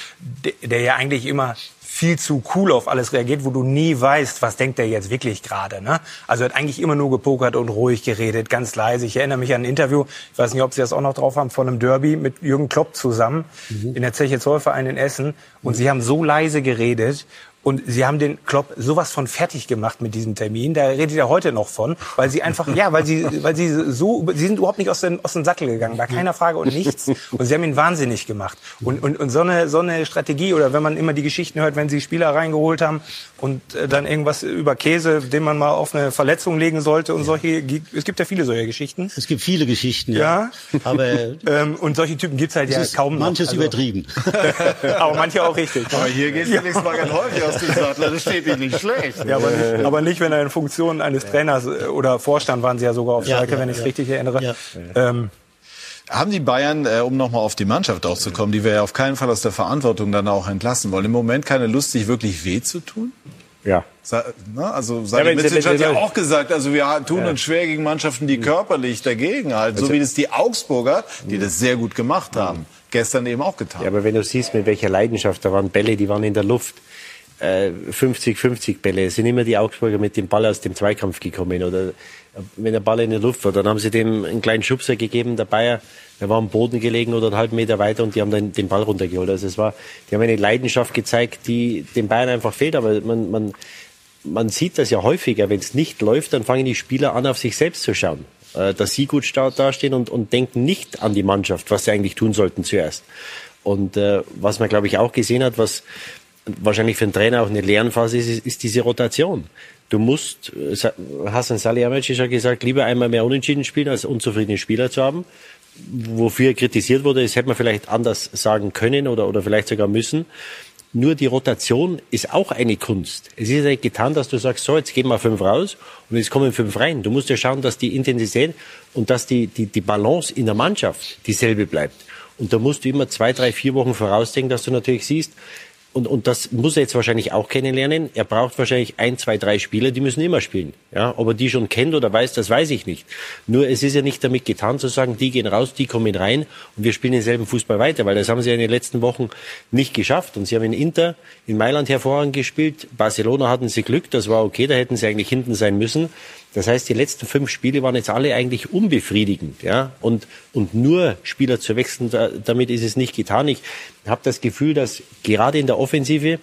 der, der ja eigentlich immer viel zu cool auf alles reagiert, wo du nie weißt, was denkt er jetzt wirklich gerade. Ne? Also er hat eigentlich immer nur gepokert und ruhig geredet, ganz leise. Ich erinnere mich an ein Interview, ich weiß nicht, ob Sie das auch noch drauf haben, von einem Derby mit Jürgen Klopp zusammen mhm. in der Zeche Zollverein in Essen. Und mhm. sie haben so leise geredet und sie haben den Klopp sowas von fertig gemacht mit diesem Termin. Da redet er heute noch von, weil sie einfach, ja, weil sie, weil sie so, sie sind überhaupt nicht aus dem, aus dem Sattel gegangen, bei keiner Frage und nichts. Und sie haben ihn wahnsinnig gemacht. Und, und, und so eine, so eine Strategie oder wenn man immer die Geschichten hört, wenn sie Spieler reingeholt haben und äh, dann irgendwas über Käse, den man mal auf eine Verletzung legen sollte und solche, es gibt ja viele solche Geschichten. Es gibt viele Geschichten, ja. ja. Aber, ähm, und solche Typen gibt's halt ja kaum noch. Manches also, übertrieben. aber manche auch richtig. Aber hier geht's ja nichts mal ganz häufig aus Sattler, das steht ihm nicht schlecht. Ja, aber nicht, aber nicht, wenn er in Funktion eines Trainers äh, oder Vorstand waren sie ja sogar auf Schalke, ja, ja, wenn ich es ja. richtig erinnere. Ähm, haben die Bayern, äh, um nochmal auf die Mannschaft auch zu kommen, die wir ja auf keinen Fall aus der Verantwortung dann auch entlassen wollen, im Moment keine Lust, sich wirklich weh zu tun? Ja. Ne, also Salihamidzic ja, hat ja auch gesagt, also wir tun ja. uns schwer gegen Mannschaften, die körperlich dagegen halten, so also wie das die Augsburger, die das sehr gut gemacht haben, gestern eben auch getan. Ja, aber wenn du siehst, mit welcher Leidenschaft, da waren Bälle, die waren in der Luft. 50-50 äh, Bälle. Es sind immer die Augsburger mit dem Ball aus dem Zweikampf gekommen. Oder wenn der Ball in der Luft war, dann haben sie dem einen kleinen Schubser gegeben. Der Bayer, der war am Boden gelegen oder einen halben Meter weiter und die haben dann den Ball runtergeholt. Also es war, die haben eine Leidenschaft gezeigt, die den Bayern einfach fehlt. Aber man, man, man sieht das ja häufiger. Wenn es nicht läuft, dann fangen die Spieler an, auf sich selbst zu schauen. Äh, dass sie gut dastehen und, und denken nicht an die Mannschaft, was sie eigentlich tun sollten zuerst. Und äh, was man, glaube ich, auch gesehen hat, was wahrscheinlich für einen Trainer auch eine Lernphase ist, ist diese Rotation. Du musst, Hassan Salihamidzic hat gesagt, lieber einmal mehr unentschieden spielen, als unzufriedene Spieler zu haben. Wofür er kritisiert wurde, das hätte man vielleicht anders sagen können oder, oder vielleicht sogar müssen. Nur die Rotation ist auch eine Kunst. Es ist ja nicht getan, dass du sagst, so, jetzt gehen wir fünf raus und jetzt kommen fünf rein. Du musst ja schauen, dass die Intensität und dass die, die, die Balance in der Mannschaft dieselbe bleibt. Und da musst du immer zwei, drei, vier Wochen vorausdenken, dass du natürlich siehst, und, und das muss er jetzt wahrscheinlich auch kennenlernen. Er braucht wahrscheinlich ein, zwei, drei Spieler, die müssen immer spielen. Ja, ob er die schon kennt oder weiß, das weiß ich nicht. Nur es ist ja nicht damit getan zu sagen, die gehen raus, die kommen rein und wir spielen denselben Fußball weiter, weil das haben sie ja in den letzten Wochen nicht geschafft. Und sie haben in Inter, in Mailand hervorragend gespielt. Barcelona hatten sie Glück, das war okay, da hätten sie eigentlich hinten sein müssen. Das heißt, die letzten fünf Spiele waren jetzt alle eigentlich unbefriedigend, ja. Und, und nur Spieler zu wechseln, da, damit ist es nicht getan. Ich habe das Gefühl, dass gerade in der Offensive,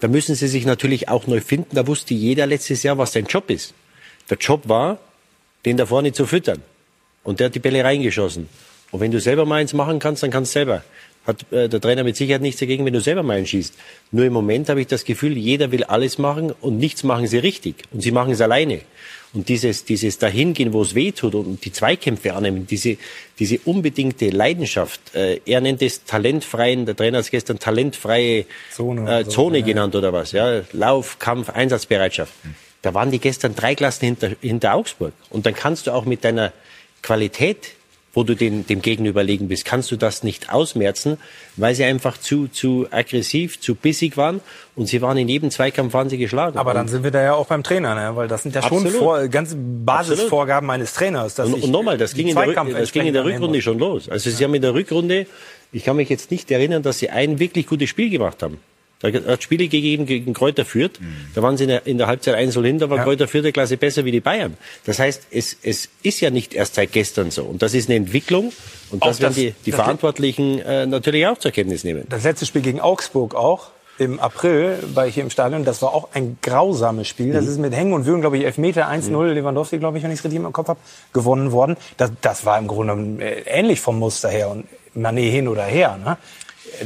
da müssen sie sich natürlich auch neu finden. Da wusste jeder letztes Jahr, was sein Job ist. Der Job war, den da vorne zu füttern. Und der hat die Bälle reingeschossen. Und wenn du selber mal eins machen kannst, dann kannst du selber hat äh, der Trainer mit Sicherheit nichts dagegen, wenn du selber mal einschießt. Nur im Moment habe ich das Gefühl, jeder will alles machen und nichts machen sie richtig. Und sie machen es alleine. Und dieses, dieses Dahingehen, wo es weh tut und die Zweikämpfe annehmen, diese, diese unbedingte Leidenschaft, äh, er nennt es talentfreien, der Trainer hat es gestern talentfreie Zone, äh, Zone so, genannt ja. oder was, ja, Lauf, Kampf, Einsatzbereitschaft. Da waren die gestern drei Klassen hinter, hinter Augsburg. Und dann kannst du auch mit deiner Qualität wo du den, dem Gegenüber überlegen bist, kannst du das nicht ausmerzen, weil sie einfach zu, zu aggressiv, zu bissig waren und sie waren in jedem Zweikampf waren sie geschlagen. Aber dann sind wir da ja auch beim Trainer, ne? weil das sind ja schon vor, ganz Basisvorgaben eines Trainers. Dass und, und nochmal, das ging, in der, das ging in der Rückrunde schon los. Also sie haben in der Rückrunde, ich kann mich jetzt nicht erinnern, dass sie ein wirklich gutes Spiel gemacht haben. Da hat Spiele gegeben gegen Kräuter Fürth. Mhm. Da waren sie in der, in der Halbzeit 1 hin, da war ja. Kräuter Fürth der Klasse besser wie die Bayern. Das heißt, es, es ist ja nicht erst seit gestern so. Und das ist eine Entwicklung. Und das, das werden die, die Verantwortlichen äh, natürlich auch zur Kenntnis nehmen. Das letzte Spiel gegen Augsburg auch im April war ich hier im Stadion. Das war auch ein grausames Spiel. Das mhm. ist mit Hängen und Würgen, glaube ich, Elfmeter 1-0, mhm. Lewandowski, glaube ich, wenn ich es richtig im Kopf habe, gewonnen worden. Das, das war im Grunde äh, ähnlich vom Muster her und Mané hin oder her. Ne?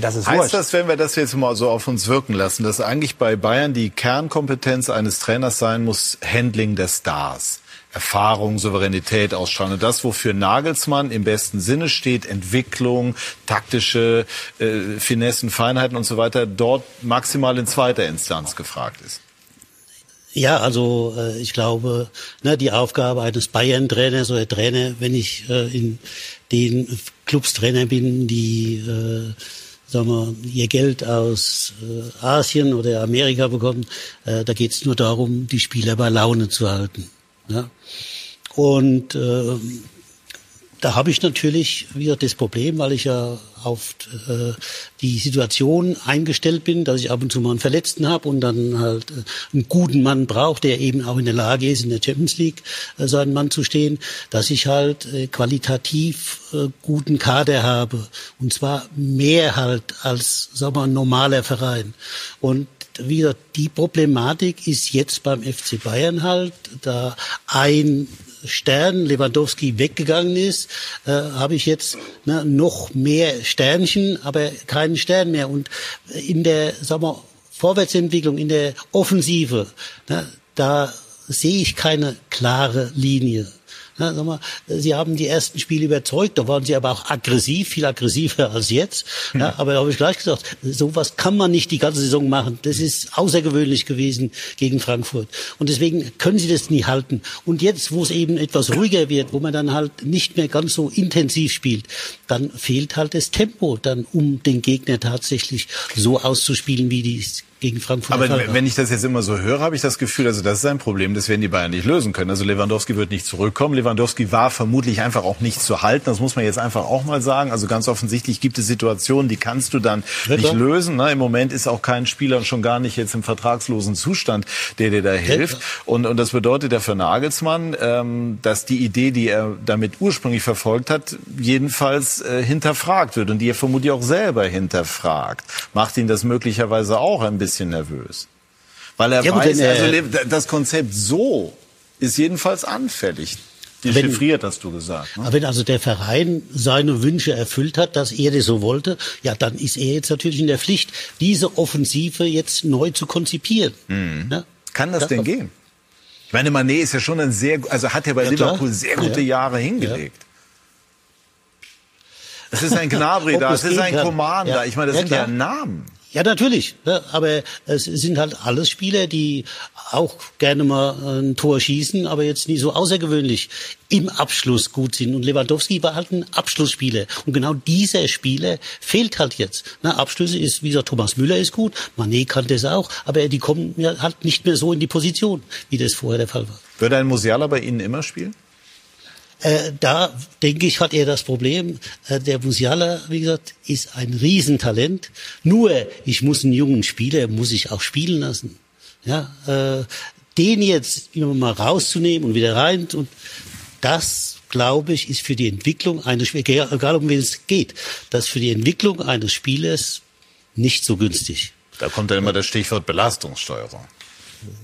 Das ist heißt wurscht. das, wenn wir das jetzt mal so auf uns wirken lassen, dass eigentlich bei Bayern die Kernkompetenz eines Trainers sein muss, Handling der Stars? Erfahrung, Souveränität ausstrahlen. Und das, wofür Nagelsmann im besten Sinne steht, Entwicklung, taktische äh, Finessen, Feinheiten und so weiter, dort maximal in zweiter Instanz gefragt ist. Ja, also äh, ich glaube, ne, die Aufgabe eines Bayern-Trainers oder Trainer, wenn ich äh, in den Clubs Trainer bin, die äh, sagen wir, ihr Geld aus äh, Asien oder Amerika bekommen. Äh, da geht es nur darum, die Spieler bei Laune zu halten. Und äh, da habe ich natürlich wieder das Problem, weil ich ja auf äh, die Situation eingestellt bin, dass ich ab und zu mal einen Verletzten habe und dann halt äh, einen guten Mann braucht, der eben auch in der Lage ist, in der Champions League äh, so einen Mann zu stehen, dass ich halt äh, qualitativ guten Kader habe. Und zwar mehr halt als, sagen wir, ein normaler Verein. Und wieder die Problematik ist jetzt beim FC Bayern halt, da ein Stern Lewandowski weggegangen ist, äh, habe ich jetzt ne, noch mehr Sternchen, aber keinen Stern mehr. Und in der, sagen wir, Vorwärtsentwicklung, in der Offensive, ne, da sehe ich keine klare Linie. Ja, sag mal, Sie haben die ersten Spiele überzeugt, da waren Sie aber auch aggressiv, viel aggressiver als jetzt. Ja, aber da habe ich gleich gesagt, sowas kann man nicht die ganze Saison machen. Das ist außergewöhnlich gewesen gegen Frankfurt. Und deswegen können Sie das nie halten. Und jetzt, wo es eben etwas ruhiger wird, wo man dann halt nicht mehr ganz so intensiv spielt, dann fehlt halt das Tempo, dann um den Gegner tatsächlich so auszuspielen, wie die gegen Frankfurt. Aber wenn ich das jetzt immer so höre, habe ich das Gefühl, also das ist ein Problem, das werden die Bayern nicht lösen können. Also Lewandowski wird nicht zurückkommen. Lewandowski war vermutlich einfach auch nicht zu halten. Das muss man jetzt einfach auch mal sagen. Also ganz offensichtlich gibt es Situationen, die kannst du dann Ritter? nicht lösen. Ne? Im Moment ist auch kein Spieler schon gar nicht jetzt im vertragslosen Zustand, der dir da hilft. Und, und das bedeutet ja für Nagelsmann, ähm, dass die Idee, die er damit ursprünglich verfolgt hat, jedenfalls äh, hinterfragt wird und die er vermutlich auch selber hinterfragt. Macht ihn das möglicherweise auch ein bisschen bisschen nervös. Weil er ja, weiß, denn, also äh, das Konzept so ist jedenfalls anfällig. Dechiffriert, hast du gesagt. Ne? Wenn also der Verein seine Wünsche erfüllt hat, dass er das so wollte, ja, dann ist er jetzt natürlich in der Pflicht, diese Offensive jetzt neu zu konzipieren. Mhm. Ja? Kann das, das denn gehen? Ich meine, Manet ist ja schon ein sehr, also hat ja bei ja, Liverpool klar. sehr gute Jahre hingelegt. Das ist ein Gnabry da, das ist ein Commander. Ich meine, das sind ja Namen. Ja, natürlich. Ne? Aber es sind halt alles Spieler, die auch gerne mal ein Tor schießen, aber jetzt nie so außergewöhnlich im Abschluss gut sind. Und Lewandowski war halt ein Abschlussspieler. Und genau dieser Spieler fehlt halt jetzt. Ne? Abschlüsse ist, wie gesagt, Thomas Müller ist gut, Manet kann das auch, aber die kommen halt nicht mehr so in die Position, wie das vorher der Fall war. Würde ein Musiala bei Ihnen immer spielen? Äh, da denke ich, hat er das Problem. Äh, der Musiala, wie gesagt, ist ein Riesentalent. Nur, ich muss einen jungen Spieler, muss ich auch spielen lassen. Ja, äh, den jetzt immer mal rauszunehmen und wieder rein und das glaube ich, ist für die Entwicklung eines Spielers, egal um wen es geht, das für die Entwicklung eines Spielers nicht so günstig. Da kommt dann immer das Stichwort Belastungssteuerung.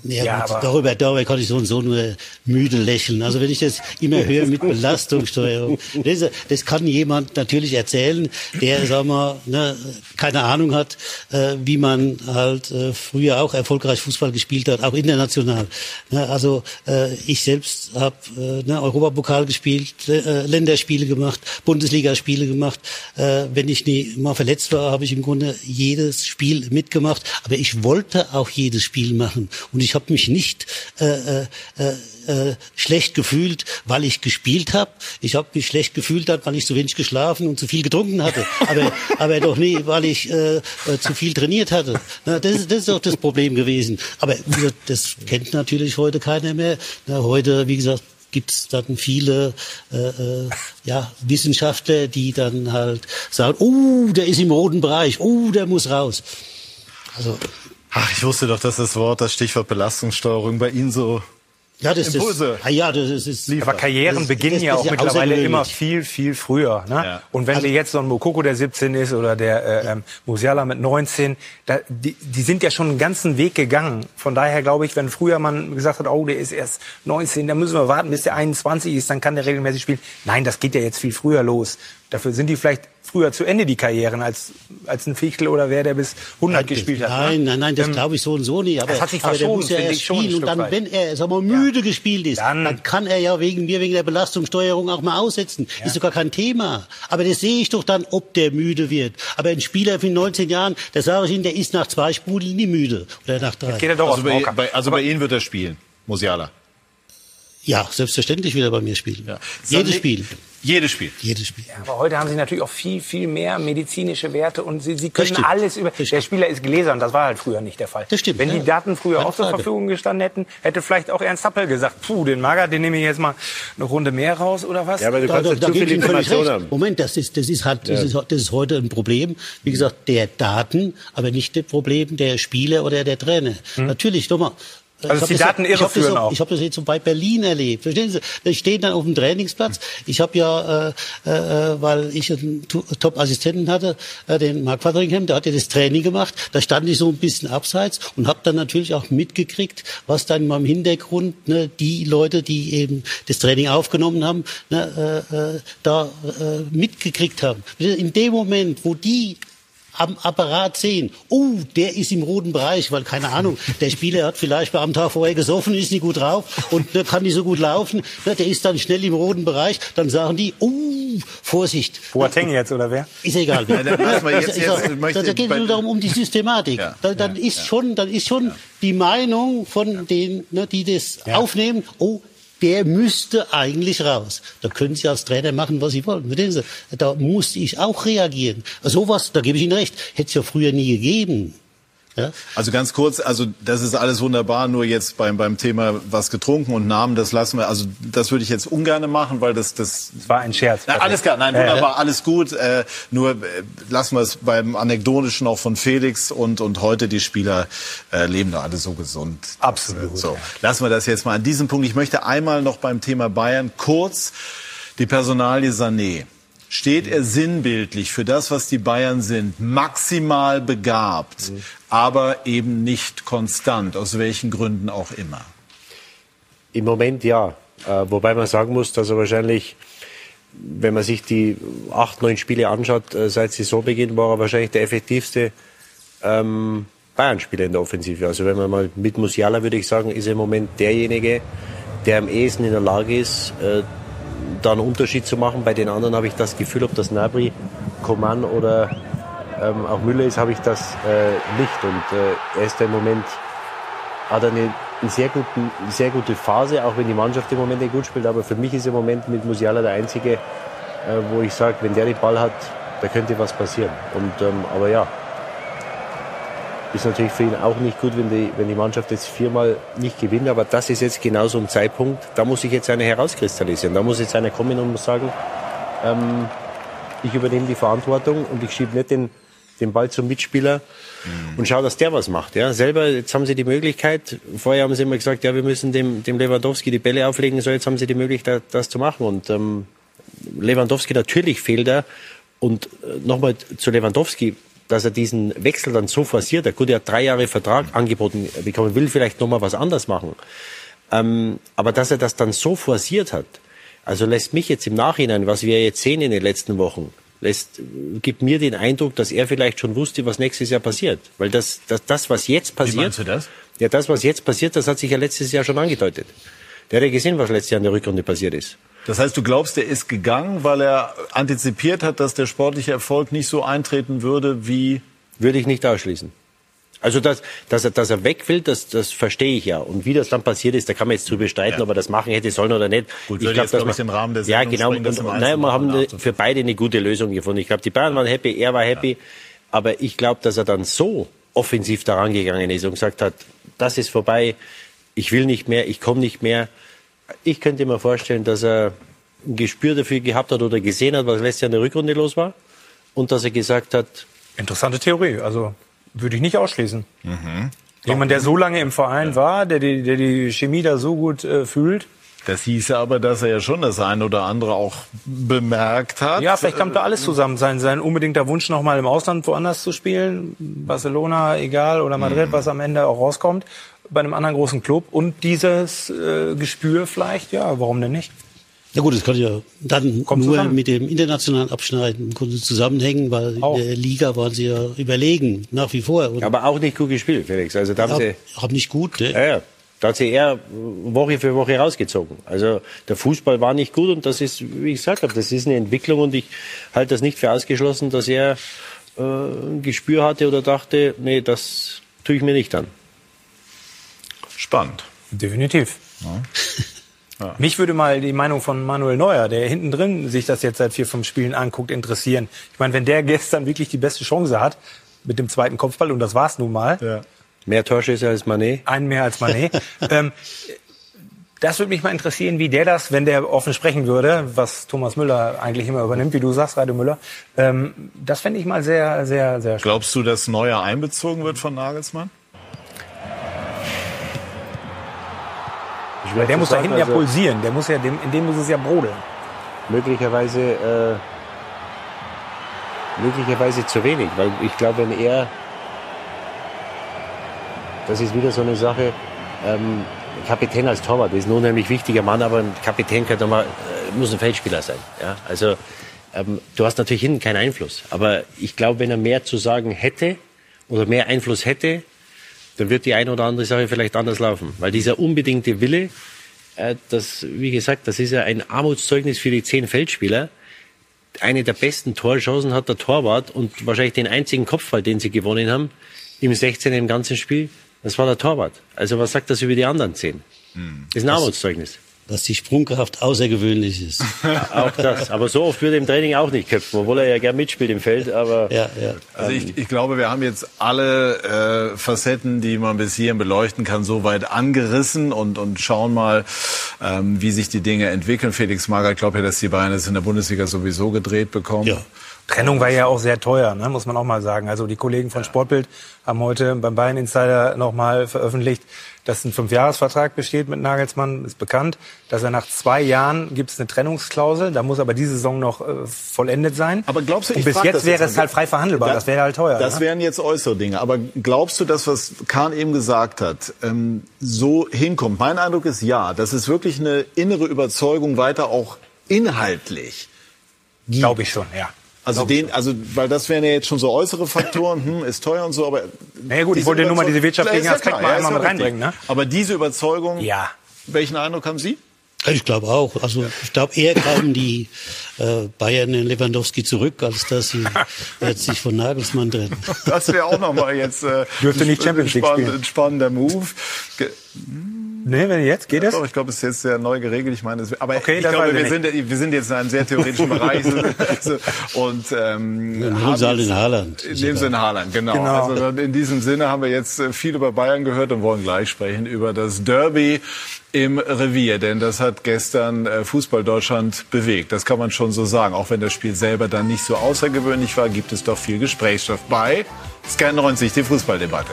Ja, ja gut, darüber, darüber kann ich so und so nur müde lächeln. Also wenn ich das immer höre mit Belastungssteuerung, das, das kann jemand natürlich erzählen, der, sagen wir, ne, keine Ahnung hat, äh, wie man halt äh, früher auch erfolgreich Fußball gespielt hat, auch international. Ne, also äh, ich selbst habe äh, ne, Europapokal gespielt, äh, Länderspiele gemacht, Bundesligaspiele gemacht. Äh, wenn ich nie mal verletzt war, habe ich im Grunde jedes Spiel mitgemacht. Aber ich wollte auch jedes Spiel machen. Und ich habe mich nicht äh, äh, äh, schlecht gefühlt, weil ich gespielt habe. Ich habe mich schlecht gefühlt, weil ich zu wenig geschlafen und zu viel getrunken hatte. Aber, aber doch nie, weil ich äh, äh, zu viel trainiert hatte. Na, das, ist, das ist doch das Problem gewesen. Aber das kennt natürlich heute keiner mehr. Na, heute, wie gesagt, gibt es dann viele äh, äh, ja, Wissenschaftler, die dann halt sagen, oh, der ist im roten Bereich, oh, der muss raus. Also Ach, ich wusste doch, dass das Wort, das Stichwort Belastungssteuerung bei Ihnen so ja, das Impulse. Ist, ah ja, das ist, Aber Karrieren das, beginnen das, ja auch ja mittlerweile immer viel, viel früher. Ne? Ja. Und wenn also, wir jetzt so ein Mokoko, der 17 ist, oder der äh, ähm, Musiala mit 19, da, die, die sind ja schon einen ganzen Weg gegangen. Von daher glaube ich, wenn früher man gesagt hat, oh, der ist erst 19, dann müssen wir warten, bis der 21 ist, dann kann der regelmäßig spielen. Nein, das geht ja jetzt viel früher los. Dafür sind die vielleicht früher zu Ende, die Karrieren, als, als ein Fichtel oder wer, der bis 100 nein, gespielt hat. Nein, ne? nein, nein, das ähm, glaube ich so und so nicht. Aber, das hat sich aber der muss ja erst spielen und dann, wenn er sag mal, müde ja. gespielt ist, dann, dann, kann er ja wegen mir, wegen der Belastungssteuerung auch mal aussetzen. Ja. Ist sogar kein Thema. Aber das sehe ich doch dann, ob der müde wird. Aber ein Spieler von 19 Jahren, da sage ich Ihnen, der ist nach zwei Spulen nie müde. Oder nach drei. Geht er doch also, bei, bei, also bei Ihnen wird er spielen, Musiala. Ja, selbstverständlich wieder bei mir spielen. Ja. Jedes Spiel. Jedes Spiel. Jedes Spiel. Ja, aber heute haben Sie natürlich auch viel, viel mehr medizinische Werte und Sie, Sie können alles über. Der Spieler ist gläsern, das war halt früher nicht der Fall. Das stimmt. Wenn die Daten früher auch zur Verfügung gestanden hätten, hätte vielleicht auch Ernst Happel gesagt, puh, den Mager, den nehme ich jetzt mal eine Runde mehr raus oder was? Ja, aber du kannst da, da, zu viel Information haben. Moment, das ist, das ist halt, das, ist, das ist heute ein Problem. Wie gesagt, der Daten, aber nicht das Problem der Spieler oder der Trainer. Hm. Natürlich, nochmal, also die Daten das, irreführen auch. Ich habe das jetzt so bei Berlin erlebt. Verstehen Sie? Da stehen dann auf dem Trainingsplatz. Ich habe ja, äh, äh, weil ich einen Top-Assistenten hatte, äh, den Mark Watteringham, der hat ja das Training gemacht. Da stand ich so ein bisschen abseits und habe dann natürlich auch mitgekriegt, was dann in meinem Hintergrund ne, die Leute, die eben das Training aufgenommen haben, ne, äh, äh da äh, mitgekriegt haben. In dem Moment, wo die am Apparat sehen, oh, der ist im roten Bereich, weil keine Ahnung, der Spieler hat vielleicht am Tag vorher gesoffen, ist nicht gut drauf und ne, kann nicht so gut laufen, ne, der ist dann schnell im roten Bereich, dann sagen die, oh, Vorsicht. Boateng jetzt oder wer? Ist egal. Ja, dann jetzt, jetzt, da, da geht es nur darum um die Systematik. Ja, da, dann ja, ist schon, dann ist schon die Meinung von denen, ne, die das aufnehmen, oh, der müsste eigentlich raus. Da können Sie als Trainer machen, was Sie wollen. Da musste ich auch reagieren. Sowas, da gebe ich Ihnen recht, hätte es ja früher nie gegeben. Ja? Also ganz kurz, also das ist alles wunderbar, nur jetzt beim, beim Thema was getrunken und Namen, das lassen wir, also das würde ich jetzt ungern machen, weil das... Das, das war ein Scherz. Na, alles klar, nein, wunderbar, äh, alles gut, äh, nur äh, lassen wir es beim Anekdotischen auch von Felix und, und heute die Spieler äh, leben da alle so gesund. Absolut. So, lassen wir das jetzt mal an diesem Punkt. Ich möchte einmal noch beim Thema Bayern kurz die Personalie Sané steht er sinnbildlich für das, was die Bayern sind, maximal begabt, mhm. aber eben nicht konstant, aus welchen Gründen auch immer. Im Moment ja, äh, wobei man sagen muss, dass er wahrscheinlich, wenn man sich die acht, neun Spiele anschaut, äh, seit Saisonbeginn war er wahrscheinlich der effektivste ähm, Bayern-Spieler in der Offensive. Also wenn man mal mit Musiala, würde ich sagen, ist er im Moment derjenige, der am ehesten in der Lage ist, äh, da einen Unterschied zu machen. Bei den anderen habe ich das Gefühl, ob das Nabri, Coman oder ähm, auch Müller ist, habe ich das äh, nicht. Und äh, er ist im Moment, hat eine, eine sehr, guten, sehr gute Phase, auch wenn die Mannschaft im Moment nicht gut spielt. Aber für mich ist im Moment mit Musiala der einzige, äh, wo ich sage, wenn der den Ball hat, da könnte was passieren. Und, ähm, aber ja, ist natürlich für ihn auch nicht gut, wenn die, wenn die Mannschaft jetzt viermal nicht gewinnt. Aber das ist jetzt genau so ein Zeitpunkt, da muss sich jetzt einer herauskristallisieren. Da muss jetzt einer kommen und muss sagen, ähm, ich übernehme die Verantwortung und ich schiebe nicht den den Ball zum Mitspieler und schau, dass der was macht. Ja, selber, jetzt haben sie die Möglichkeit, vorher haben sie immer gesagt, ja, wir müssen dem, dem Lewandowski die Bälle auflegen, so jetzt haben sie die Möglichkeit, das zu machen. Und ähm, Lewandowski, natürlich fehlt er. Und äh, nochmal zu Lewandowski, dass er diesen Wechsel dann so forciert hat. Gut, er hat drei Jahre Vertrag angeboten bekommen, will vielleicht nochmal was anders machen. Ähm, aber dass er das dann so forciert hat, also lässt mich jetzt im Nachhinein, was wir jetzt sehen in den letzten Wochen, lässt, gibt mir den Eindruck, dass er vielleicht schon wusste, was nächstes Jahr passiert. Weil das, das, das was jetzt passiert. Wie meinst du das? Ja, das, was jetzt passiert, das hat sich ja letztes Jahr schon angedeutet. Der hat ja gesehen, was letztes Jahr in der Rückrunde passiert ist. Das heißt, du glaubst, er ist gegangen, weil er antizipiert hat, dass der sportliche Erfolg nicht so eintreten würde, wie. Würde ich nicht ausschließen. Also, dass, dass, er, dass er weg will, das, das verstehe ich ja. Und wie das dann passiert ist, da kann man jetzt drüber streiten, Ja. ob er das machen hätte sollen oder nicht. Gut, ich glaube, glaub ich, man- den Rahmen der Ja, Sendung genau. sprengen, das Und, im nein, wir haben eine- für beide eine gute Lösung gefunden. Ich glaube, die Bayern waren happy, er war happy. Aber ich glaube, dass er dann so offensiv daran gegangen ist und gesagt hat, das ist vorbei, ich will nicht mehr, ich komme nicht mehr. Ich könnte mir vorstellen, dass er ein Gespür dafür gehabt hat oder gesehen hat, was letztes Jahr in der Rückrunde los war. Und dass er gesagt hat, Interessante Theorie. Also würde ich nicht ausschließen. Mhm. Jemand, der so lange im Verein war, der die, der die Chemie da so gut äh, fühlt. Das hieße aber, dass er ja schon das eine oder andere auch bemerkt hat. Ja, vielleicht kommt da alles zusammen. Sein, sein unbedingter Wunsch, noch mal im Ausland woanders zu spielen. Barcelona, egal, oder Madrid, was am Ende auch rauskommt. Bei einem anderen großen Club. Und dieses äh, Gespür vielleicht, ja, warum denn nicht? Ja gut, das kann ja dann Kommt nur zusammen. mit dem internationalen Abschneiden im Grunde zusammenhängen, weil in der Liga waren sie ja überlegen, nach wie vor. Und aber auch nicht gut gespielt, Felix. Also da haben sie, ja, haben nicht gut. Ne? Ja, ja. Da hat sie eher Woche für Woche rausgezogen. Also der Fußball war nicht gut und das ist, wie ich gesagt habe, das ist eine Entwicklung und ich halte das nicht für ausgeschlossen, dass er äh, ein Gespür hatte oder dachte, nee, das tue ich mir nicht an. Spannend. Definitiv. Mich würde mal die Meinung von Manuel Neuer, der hinten drin sich das jetzt seit vier, fünf Spielen anguckt, interessieren. Ich meine, wenn der gestern wirklich die beste Chance hat mit dem zweiten Kopfball, und das war's nun mal, Mehr Torschüsse als Manet. einen mehr als Mané, ähm, das würde mich mal interessieren, wie der das, wenn der offen sprechen würde, was Thomas Müller eigentlich immer übernimmt, wie du sagst, Radio Müller, ähm, das fände ich mal sehr, sehr, sehr spannend. Glaubst du, dass Neuer einbezogen wird von Nagelsmann? Weil der muss da hinten ja also- pulsieren, der muss ja, dem, in dem muss es ja brodeln. möglicherweise äh, möglicherweise zu wenig, weil ich glaube, wenn er das ist wieder so eine Sache. Ähm, Kapitän als Torwart ist ein unheimlich wichtiger Mann, aber ein Kapitän mal, äh, muss ein Feldspieler sein. Ja? Also ähm, du hast natürlich hinten keinen Einfluss, aber ich glaube, wenn er mehr zu sagen hätte oder mehr Einfluss hätte, dann wird die eine oder andere Sache vielleicht anders laufen, weil dieser unbedingte Wille, äh, das, wie gesagt, das ist ja ein Armutszeugnis für die zehn Feldspieler. Eine der besten Torchancen hat der Torwart und wahrscheinlich den einzigen Kopfball, den sie gewonnen haben, im 16. im ganzen Spiel, das war der Torwart. Also was sagt das über die anderen zehn? Das ist ein Armutszeugnis. Was die Sprungkraft außergewöhnlich ist. Auch das. Aber so oft er im Training auch nicht köpfen, obwohl er ja gern mitspielt im Feld. Aber ja, ja. Also ich, ich glaube, wir haben jetzt alle äh, Facetten, die man bis hierhin beleuchten kann, soweit angerissen und, und schauen mal, ähm, wie sich die Dinge entwickeln. Felix Magath glaubt ja, dass die Bayern es in der Bundesliga sowieso gedreht bekommen. Ja. Trennung war ja auch sehr teuer, ne, muss man auch mal sagen. Also die Kollegen von Sportbild haben heute beim Bayern Insider nochmal veröffentlicht, dass ein Fünfjahresvertrag besteht mit Nagelsmann, ist bekannt, dass er nach zwei Jahren gibt es eine Trennungsklausel, da muss aber diese Saison noch äh, vollendet sein. Aber glaubst du, Und ich bis frag jetzt das wäre jetzt es halt frei verhandelbar, Da- das wäre halt teuer. Das ne? wären jetzt äußere Dinge. Aber glaubst du, das, was Kahn eben gesagt hat, ähm, so hinkommt? Mein Eindruck ist ja. Das ist wirklich eine innere Überzeugung weiter auch inhaltlich. Glaube ich schon, ja. Also den, also weil das wären ja jetzt schon so äußere Faktoren, hm, ist teuer und so, aber Naja gut, ich wollte nur mal diese wirtschaftlichen Ja, Aspekte mal ja, einmal mit ja reinbringen, ne? Aber diese Überzeugung, Ja. welchen Eindruck haben Sie? Ich glaube auch. Also ich glaube, eher kamen die äh, Bayern in Lewandowski zurück, als dass sie jetzt sich von Nagelsmann trennen. Das wäre auch nochmal jetzt äh, Dürfte nicht ein Champions League spielen. ein spannender Move. Ge- Nee, wenn jetzt geht es? Ich glaube, es ist jetzt sehr neu geregelt. Ich meine, es, aber Okay, ich glaube, wir sind, wir sind jetzt in einem sehr theoretischen Bereich. Also, und ähm, Nehmen haben Sie halt in Haaland. Nehmen Sie in Haaland, genau. Genau. Also in diesem Sinne haben wir jetzt äh, viel über Bayern gehört und wollen gleich sprechen über das Derby im Revier, denn das hat gestern äh, Fußball Deutschland bewegt. Das kann man schon so sagen. Auch wenn das Spiel selber dann nicht so außergewöhnlich war, gibt es doch viel Gesprächsstoff bei Sky 90, die Fußballdebatte.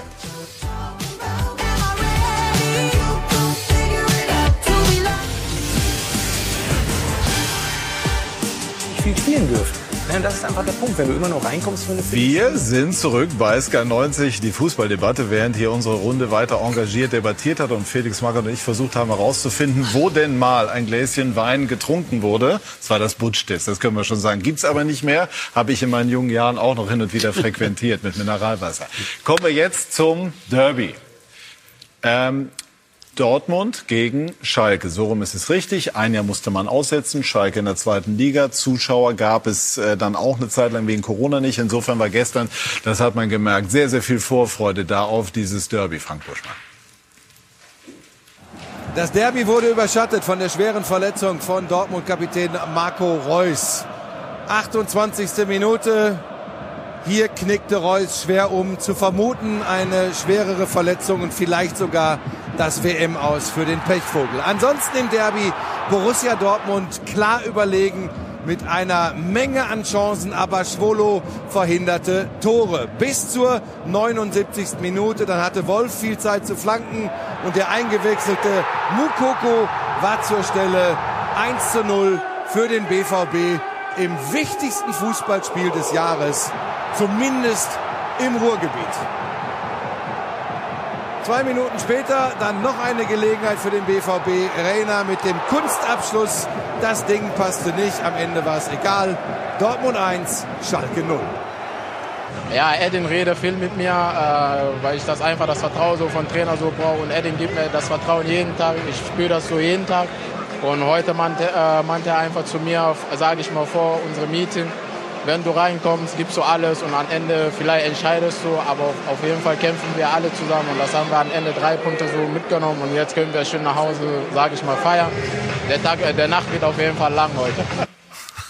Viel spielen dürfen. Ja, das ist einfach der Punkt. Wenn du immer noch reinkommst Wir sind zurück bei Sky 90, die Fußballdebatte, während hier unsere Runde weiter engagiert debattiert hat und Felix Magath und ich versucht haben herauszufinden, wo denn mal ein Gläschen Wein getrunken wurde. Das war das Butschtes, das können wir schon sagen. Gibt's aber nicht mehr, habe ich in meinen jungen Jahren auch noch hin und wieder frequentiert mit Mineralwasser. Kommen wir jetzt zum Derby. Ähm, Dortmund gegen Schalke. So rum ist es richtig. Ein Jahr musste man aussetzen. Schalke in der zweiten Liga. Zuschauer gab es äh, dann auch eine Zeit lang wegen Corona nicht. Insofern war gestern, das hat man gemerkt, sehr, sehr viel Vorfreude da auf dieses Derby, Frank Buschmann. Das Derby wurde überschattet von der schweren Verletzung von Dortmund-Kapitän Marco Reus. 28. Minute. Hier knickte Reus schwer um. Zu vermuten eine schwerere Verletzung und vielleicht sogar das WM aus für den Pechvogel. Ansonsten im Derby Borussia Dortmund klar überlegen mit einer Menge an Chancen, aber Schwolo verhinderte Tore. Bis zur 79. Minute, dann hatte Wolf viel Zeit zu flanken und der eingewechselte Mukoko war zur Stelle 1 zu 0 für den BVB im wichtigsten Fußballspiel des Jahres, zumindest im Ruhrgebiet. Zwei Minuten später dann noch eine Gelegenheit für den BVB. Reina mit dem Kunstabschluss. Das Ding passte nicht. Am Ende war es egal. Dortmund 1, Schalke 0. Ja, Edin redet viel mit mir, äh, weil ich das einfach das Vertrauen so von Trainer so brauche. Und Edin gibt mir das Vertrauen jeden Tag. Ich spüre das so jeden Tag. Und heute meinte, äh, er einfach zu mir, sage ich mal vor unserem Meeting, wenn du reinkommst, gibst du alles und am Ende vielleicht entscheidest du, aber auf, jeden Fall kämpfen wir alle zusammen und das haben wir am Ende drei Punkte so mitgenommen und jetzt können wir schön nach Hause, sage ich mal, feiern. Der, Tag, äh, der Nacht wird auf jeden Fall lang heute.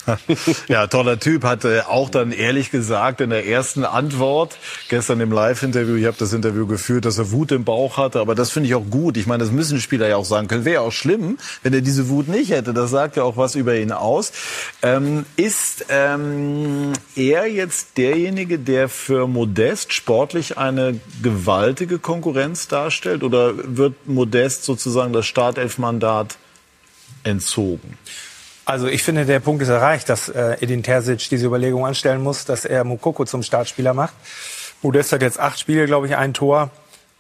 ja, toller Typ, hatte auch dann ehrlich gesagt in der ersten Antwort gestern im Live-Interview, ich habe das Interview geführt, dass er Wut im Bauch hatte, aber das finde ich auch gut. Ich meine, das müssen Spieler ja auch sagen können. Wäre ja auch schlimm, wenn er diese Wut nicht hätte. Das sagt ja auch was über ihn aus. Ähm, ist ähm, er jetzt derjenige, der für Modest sportlich eine gewaltige Konkurrenz darstellt oder wird Modest sozusagen das Startelfmandat entzogen? Also ich finde, der Punkt ist erreicht, dass äh, Edin Terzic diese Überlegung anstellen muss, dass er Mukoko zum Startspieler macht. Modest hat jetzt acht Spiele, glaube ich, ein Tor.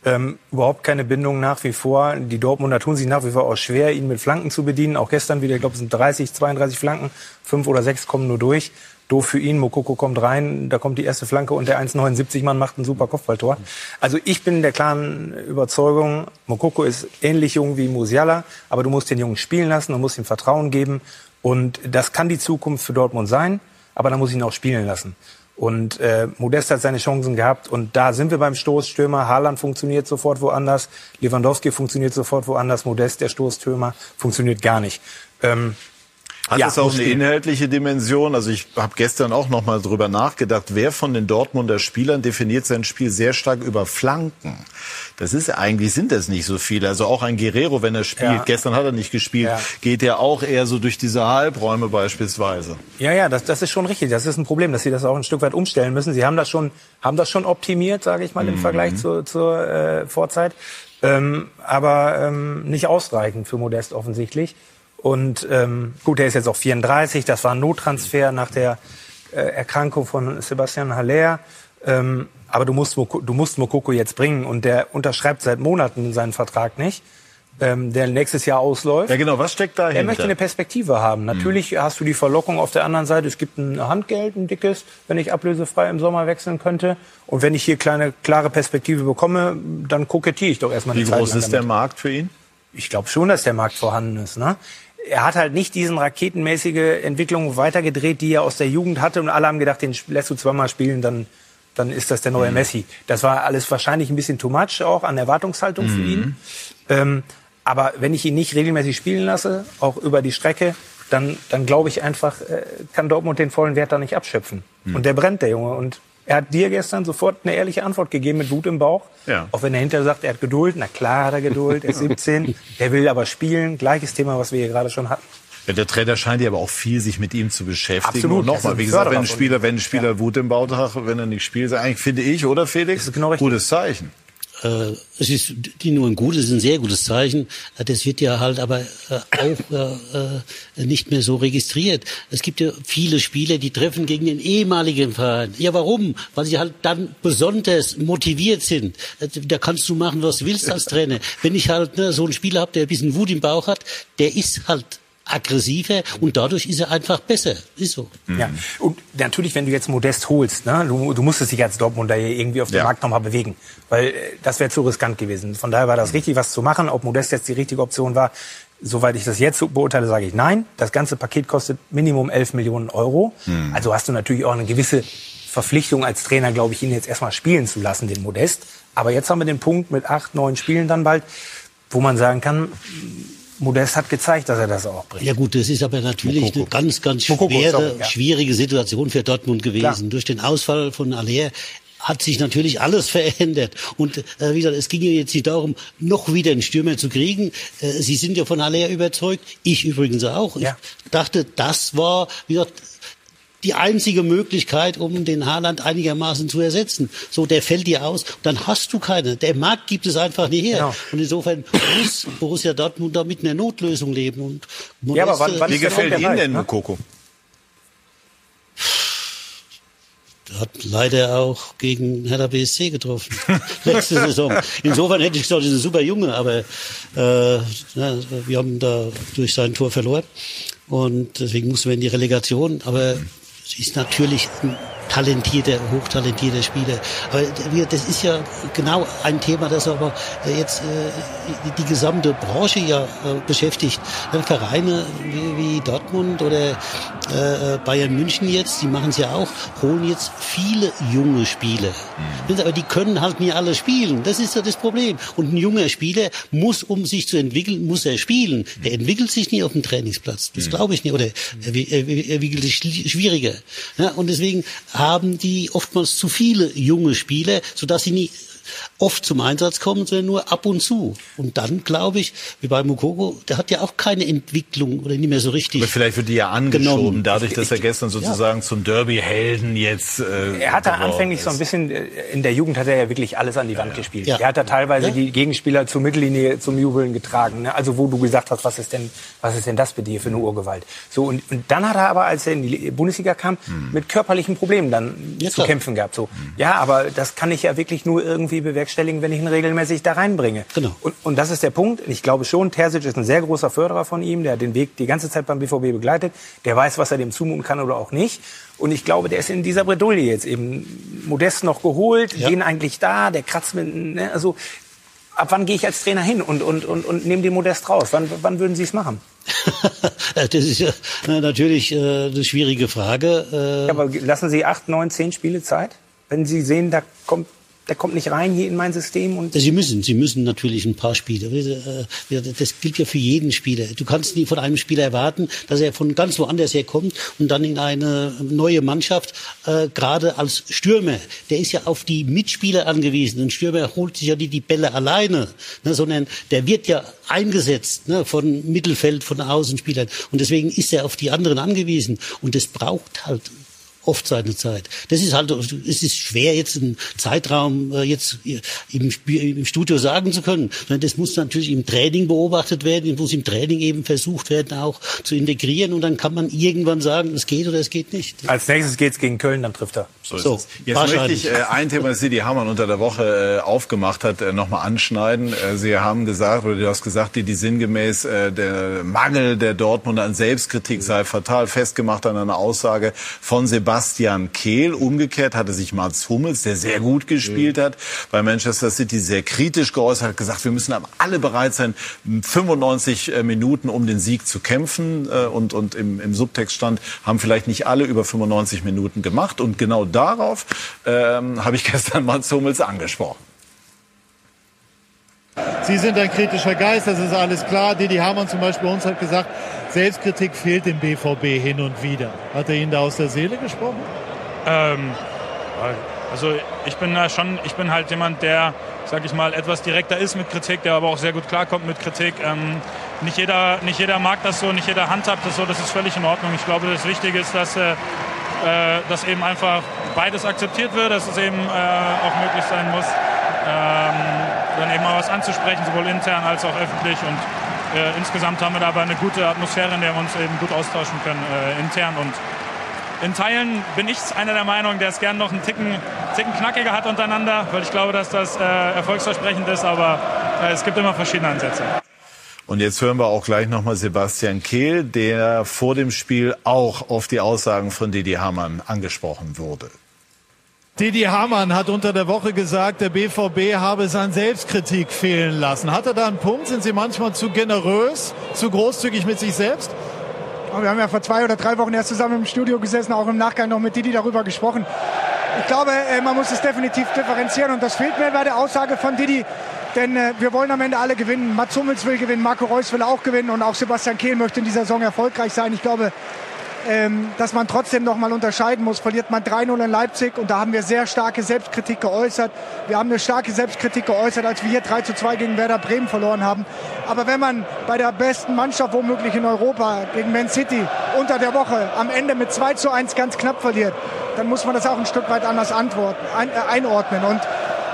Ähm, überhaupt keine Bindung nach wie vor. Die Dortmunder tun sich nach wie vor auch schwer, ihn mit Flanken zu bedienen. Auch gestern wieder, ich glaube, es sind 30, 32 Flanken. Fünf oder sechs kommen nur durch. Doof für ihn. Mokoko kommt rein, da kommt die erste Flanke und der 1,79-Mann macht ein super Kopfballtor. Also ich bin der klaren Überzeugung, Mokoko ist ähnlich jung wie Musiala, aber du musst den Jungen spielen lassen und musst ihm Vertrauen geben. Und das kann die Zukunft für Dortmund sein, aber da muss ich ihn auch spielen lassen. Und äh, Modest hat seine Chancen gehabt und da sind wir beim Stoßstürmer. Haaland funktioniert sofort woanders, Lewandowski funktioniert sofort woanders, Modest, der Stoßstürmer, funktioniert gar nicht. Ähm, Hat ja, es auch eine spielen. inhaltliche Dimension? Also ich habe gestern auch noch mal drüber nachgedacht, wer von den Dortmunder Spielern definiert sein Spiel sehr stark über Flanken. Das ist eigentlich sind das nicht so viele. Also auch ein Guerrero, wenn er spielt, Ja. gestern hat er nicht gespielt, Ja. geht ja auch eher so durch diese Halbräume beispielsweise. Ja, ja, das, das ist schon richtig. Das ist ein Problem, dass sie das auch ein Stück weit umstellen müssen. Sie haben das schon, haben das schon optimiert, sage ich mal, im Mhm. Vergleich zur, zur äh, Vorzeit. Ähm, aber ähm, nicht ausreichend für Modest offensichtlich. Und ähm, gut, er ist jetzt auch 34. Das war ein Nottransfer nach der äh, Erkrankung von Sebastian Haller. Ähm, aber du musst, Moko- du musst Mokoko jetzt bringen. Und der unterschreibt seit Monaten seinen Vertrag nicht. Ähm, der nächstes Jahr ausläuft. Ja genau, was steckt dahinter? Er möchte eine Perspektive haben. Mhm. Natürlich hast du die Verlockung auf der anderen Seite. Es gibt ein Handgeld, ein dickes, wenn ich ablösefrei im Sommer wechseln könnte. Und wenn ich hier kleine, klare Perspektive bekomme, dann kokettiere ich doch erstmal Wie eine Zeit groß ist der damit. Markt für ihn? Ich glaube schon, dass der Markt vorhanden ist. Ne? Er hat halt nicht diesen raketenmäßige Entwicklung weitergedreht, die er aus der Jugend hatte. Und alle haben gedacht, den lässt du zweimal spielen, dann, dann ist das der neue Messi. Das war alles wahrscheinlich ein bisschen too much auch an Erwartungshaltung für ihn. Ähm, Aber wenn ich ihn nicht regelmäßig spielen lasse, auch über die Strecke, dann, dann glaube ich einfach, äh, kann Dortmund den vollen Wert da nicht abschöpfen. Hm. Und der brennt, der Junge. Und er hat dir gestern sofort eine ehrliche Antwort gegeben mit Wut im Bauch. Ja. Auch wenn er hinterher sagt, er hat Geduld. Na klar hat er Geduld, er ist 17. Der will aber spielen. Gleiches Thema, was wir hier gerade schon hatten. Ja, der Trainer scheint ja aber auch viel sich mit ihm zu beschäftigen. Absolut. Und Das ist nochmal, wie gesagt, wenn ein Spieler, wenn ein Spieler Wut im Bauch hat, wenn er nicht spielt, ist eigentlich finde ich, oder Felix? genau Gutes Zeichen. Äh, es ist die nur ein gutes, ein sehr gutes Zeichen. Äh, Das wird ja halt aber äh, auch nicht mehr so registriert. Es gibt ja viele Spieler, die treffen gegen den ehemaligen Verein. Ja, warum? Weil sie halt dann besonders motiviert sind. Da kannst du machen, was du willst als Trainer. Wenn ich halt ne, so einen Spieler habe, der ein bisschen Wut im Bauch hat, der ist halt aggressiver und dadurch ist er einfach besser. Ist so. Ja. Und natürlich, wenn du jetzt Modest holst, ne, du, du musstest dich als Dortmunder hier irgendwie auf dem Ja. Markt nochmal bewegen, weil äh, das wäre zu riskant gewesen. Von daher war das richtig, was zu machen. Ob Modest jetzt die richtige Option war, soweit ich das jetzt beurteile, sage ich nein. Das ganze Paket kostet Minimum 11 Millionen Euro. Hm. Also hast du natürlich auch eine gewisse Verpflichtung als Trainer, glaube ich, ihn jetzt erstmal spielen zu lassen, den Modest. Aber jetzt haben wir den Punkt mit acht, neun Spielen dann bald, wo man sagen kann, Modest hat gezeigt, dass er das auch bringt. Ja gut, das ist aber natürlich eine ganz, ganz Mokoko, schwere, sorry, ja. schwierige Situation für Dortmund gewesen. Klar. Durch den Ausfall von Aller hat sich natürlich alles verändert. Und äh, wie gesagt, es ging ja jetzt nicht darum, noch wieder einen Stürmer zu kriegen. Äh, Sie sind ja von Aller überzeugt, ich übrigens auch. Ja. Ich dachte, das war, wie gesagt, die einzige Möglichkeit, um den Haaland einigermaßen zu ersetzen. So, der fällt dir aus, dann hast du keine. Der Markt gibt es einfach nicht her. Genau. Und insofern muss Borussia Dortmund da mit einer Notlösung leben. Und Ja, aber wann- wann Wie gefällt Ihnen denn ne? Mokoko? hat leider auch gegen Hertha BSC getroffen. Letzte Saison. Insofern hätte ich gesagt, das ist ein super Junge, aber äh, na, wir haben da durch sein Tor verloren. Und deswegen mussten wir in die Relegation. Aber es ist natürlich ein talentierter, hochtalentierter Spieler. Aber das ist ja genau ein Thema, das aber jetzt äh, die gesamte Branche ja äh, beschäftigt. Vereine wie, Dortmund oder äh, Bayern München jetzt, die machen es ja auch, holen jetzt viele junge Spieler. Aber die können halt nie alle spielen. Das ist ja das Problem. Und ein junger Spieler muss, um sich zu entwickeln, muss er spielen. Der entwickelt sich nie auf dem Trainingsplatz. Das glaube ich nicht. Oder er, wi- wi- entwickelt sich schwieriger. Und deswegen haben die oftmals zu viele junge Spieler, sodass sie nie oft zum Einsatz kommen, sondern nur ab und zu. Und dann glaube ich, wie bei Mukoko, der hat ja auch keine Entwicklung oder nicht mehr so richtig. Aber vielleicht wird die ja angeschoben, Genommen. dadurch, dass er gestern sozusagen zum Derby-Helden jetzt. Äh, Er hat da anfänglich so ein ist. bisschen, äh, in der Jugend hat er ja wirklich alles an die Wand gespielt. Ja. Er hat da teilweise Ja. die Gegenspieler zur Mittellinie zum Jubeln getragen. Ne? Also wo du gesagt hast, was ist denn, was ist denn das bei dir für eine Urgewalt? So und, und dann hat er aber, als er in die Bundesliga kam, mit körperlichen Problemen dann Ja, zu klar. kämpfen gehabt. So, ja, aber das kann ich ja wirklich nur irgendwie bewerkstelligen, wenn ich ihn regelmäßig da reinbringe. Genau. Und, und das ist der Punkt. Ich glaube schon, Terzic ist ein sehr großer Förderer von ihm. Der hat den Weg die ganze Zeit beim BVB begleitet. Der weiß, was er dem zumuten kann oder auch nicht. Und ich glaube, der ist in dieser Bredouille jetzt eben modest noch geholt, Ja. den eigentlich da, der kratzt mit, ne, also ab wann gehe ich als Trainer hin und, und, und, und nehme den Modest raus? Wann, wann würden Sie es machen? das ist ja na, natürlich äh, eine schwierige Frage. Äh, Ja, aber lassen Sie acht, neun, zehn Spiele Zeit? Wenn Sie sehen, da kommt, der kommt nicht rein hier in mein System und Sie müssen, Sie müssen natürlich ein paar Spiele. Äh, Das gilt ja für jeden Spieler. Du kannst nie von einem Spieler erwarten, dass er von ganz woanders her kommt und dann in eine neue Mannschaft, äh, gerade als Stürmer, der ist ja auf die Mitspieler angewiesen. Ein Stürmer holt sich ja nicht die Bälle alleine, ne, sondern der wird ja eingesetzt ne, von Mittelfeld, von Außenspielern. Und deswegen ist er auf die anderen angewiesen. Und das braucht halt oft seine Zeit. Das ist halt, es ist schwer jetzt einen Zeitraum äh, jetzt im, Sp- im Studio sagen zu können. Das muss natürlich im Training beobachtet werden, muss im Training eben versucht werden, auch zu integrieren und dann kann man irgendwann sagen, es geht oder es geht nicht. als nächstes geht's gegen Köln, dann trifft er. So So. Jetzt möchte ich äh, ein Thema, das Sidi Hamann unter der Woche äh, aufgemacht hat, äh, nochmal anschneiden. Äh, Sie haben gesagt, oder du hast gesagt, die, die sinngemäß äh, der Mangel der Dortmunder an Selbstkritik sei fatal festgemacht an einer Aussage von Sebastian Kehl. Umgekehrt hatte sich Mats Hummels, der sehr gut gespielt hat, bei Manchester City sehr kritisch geäußert, hat gesagt, wir müssen alle bereit sein, 95 äh, Minuten um den Sieg zu kämpfen. Äh, und und im, im Subtext stand, haben vielleicht nicht alle über 95 Minuten gemacht. Und genau darauf ähm, habe ich gestern Mats Hummels angesprochen. Sie sind ein kritischer Geist, das ist alles klar. Didi Hamann zum Beispiel uns hat gesagt, Selbstkritik fehlt dem BVB hin und wieder. Hat er Ihnen da aus der Seele gesprochen? Ähm, also ich bin da schon, ich bin halt jemand, der, sag ich mal, etwas direkter ist mit Kritik, der aber auch sehr gut klarkommt mit Kritik. Ähm, nicht, jeder, nicht jeder mag das so, nicht jeder handhabt das so, das ist völlig in Ordnung. Ich glaube, das Wichtige ist, dass, äh, dass eben einfach beides akzeptiert wird, dass es eben äh, auch möglich sein muss, ähm, dann eben mal was anzusprechen, sowohl intern als auch öffentlich. Und äh, insgesamt haben wir da aber eine gute Atmosphäre, in der wir uns eben gut austauschen können, äh, intern und in Teilen bin ich einer der Meinung, der es gern noch einen Ticken, Ticken knackiger hat untereinander, weil ich glaube, dass das äh, erfolgsversprechend ist, aber äh, es gibt immer verschiedene Ansätze. Und jetzt hören wir auch gleich nochmal Sebastian Kehl, der vor dem Spiel auch auf die Aussagen von Didi Hamann angesprochen wurde. Didi Hamann hat unter der Woche gesagt, der BVB habe es an Selbstkritik fehlen lassen. Hat er da einen Punkt? Sind Sie manchmal zu generös, zu großzügig mit sich selbst? Wir haben ja vor zwei oder drei Wochen erst zusammen im Studio gesessen, auch im Nachgang noch mit Didi darüber gesprochen. Ich glaube, äh, man muss es definitiv differenzieren und das fehlt mir bei der Aussage von Didi. Denn äh, wir wollen am Ende alle gewinnen. Mats Hummels will gewinnen, Marco Reus will auch gewinnen und auch Sebastian Kehl möchte in dieser Saison erfolgreich sein. Ich glaube, ähm, dass man trotzdem noch mal unterscheiden muss. Verliert man 3-0 in Leipzig und da haben wir sehr starke Selbstkritik geäußert. Wir haben eine starke Selbstkritik geäußert, als wir hier 3-2 gegen Werder Bremen verloren haben. Aber wenn man bei der besten Mannschaft womöglich in Europa gegen Man City unter der Woche am Ende mit 2-1 ganz knapp verliert, dann muss man das auch ein Stück weit anders antworten, ein, äh, einordnen. Und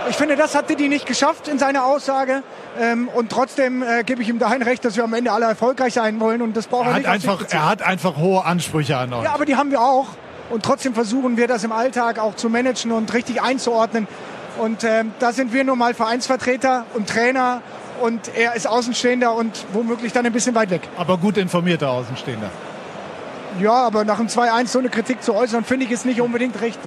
ich finde, das hat Didi nicht geschafft in seiner Aussage. Ähm, und trotzdem äh, gebe ich ihm dahin recht, dass wir am Ende alle erfolgreich sein wollen. Und das braucht er, er nicht. Einfach, er hat einfach hohe Ansprüche an uns. Ja, aber die haben wir auch. Und trotzdem versuchen wir das im Alltag auch zu managen und richtig einzuordnen. Und ähm, da sind wir nun mal Vereinsvertreter und Trainer. Und er ist Außenstehender und womöglich dann ein bisschen weit weg. Aber gut informierter Außenstehender. Ja, aber nach einem 2-1 so eine Kritik zu äußern, finde ich es nicht unbedingt recht.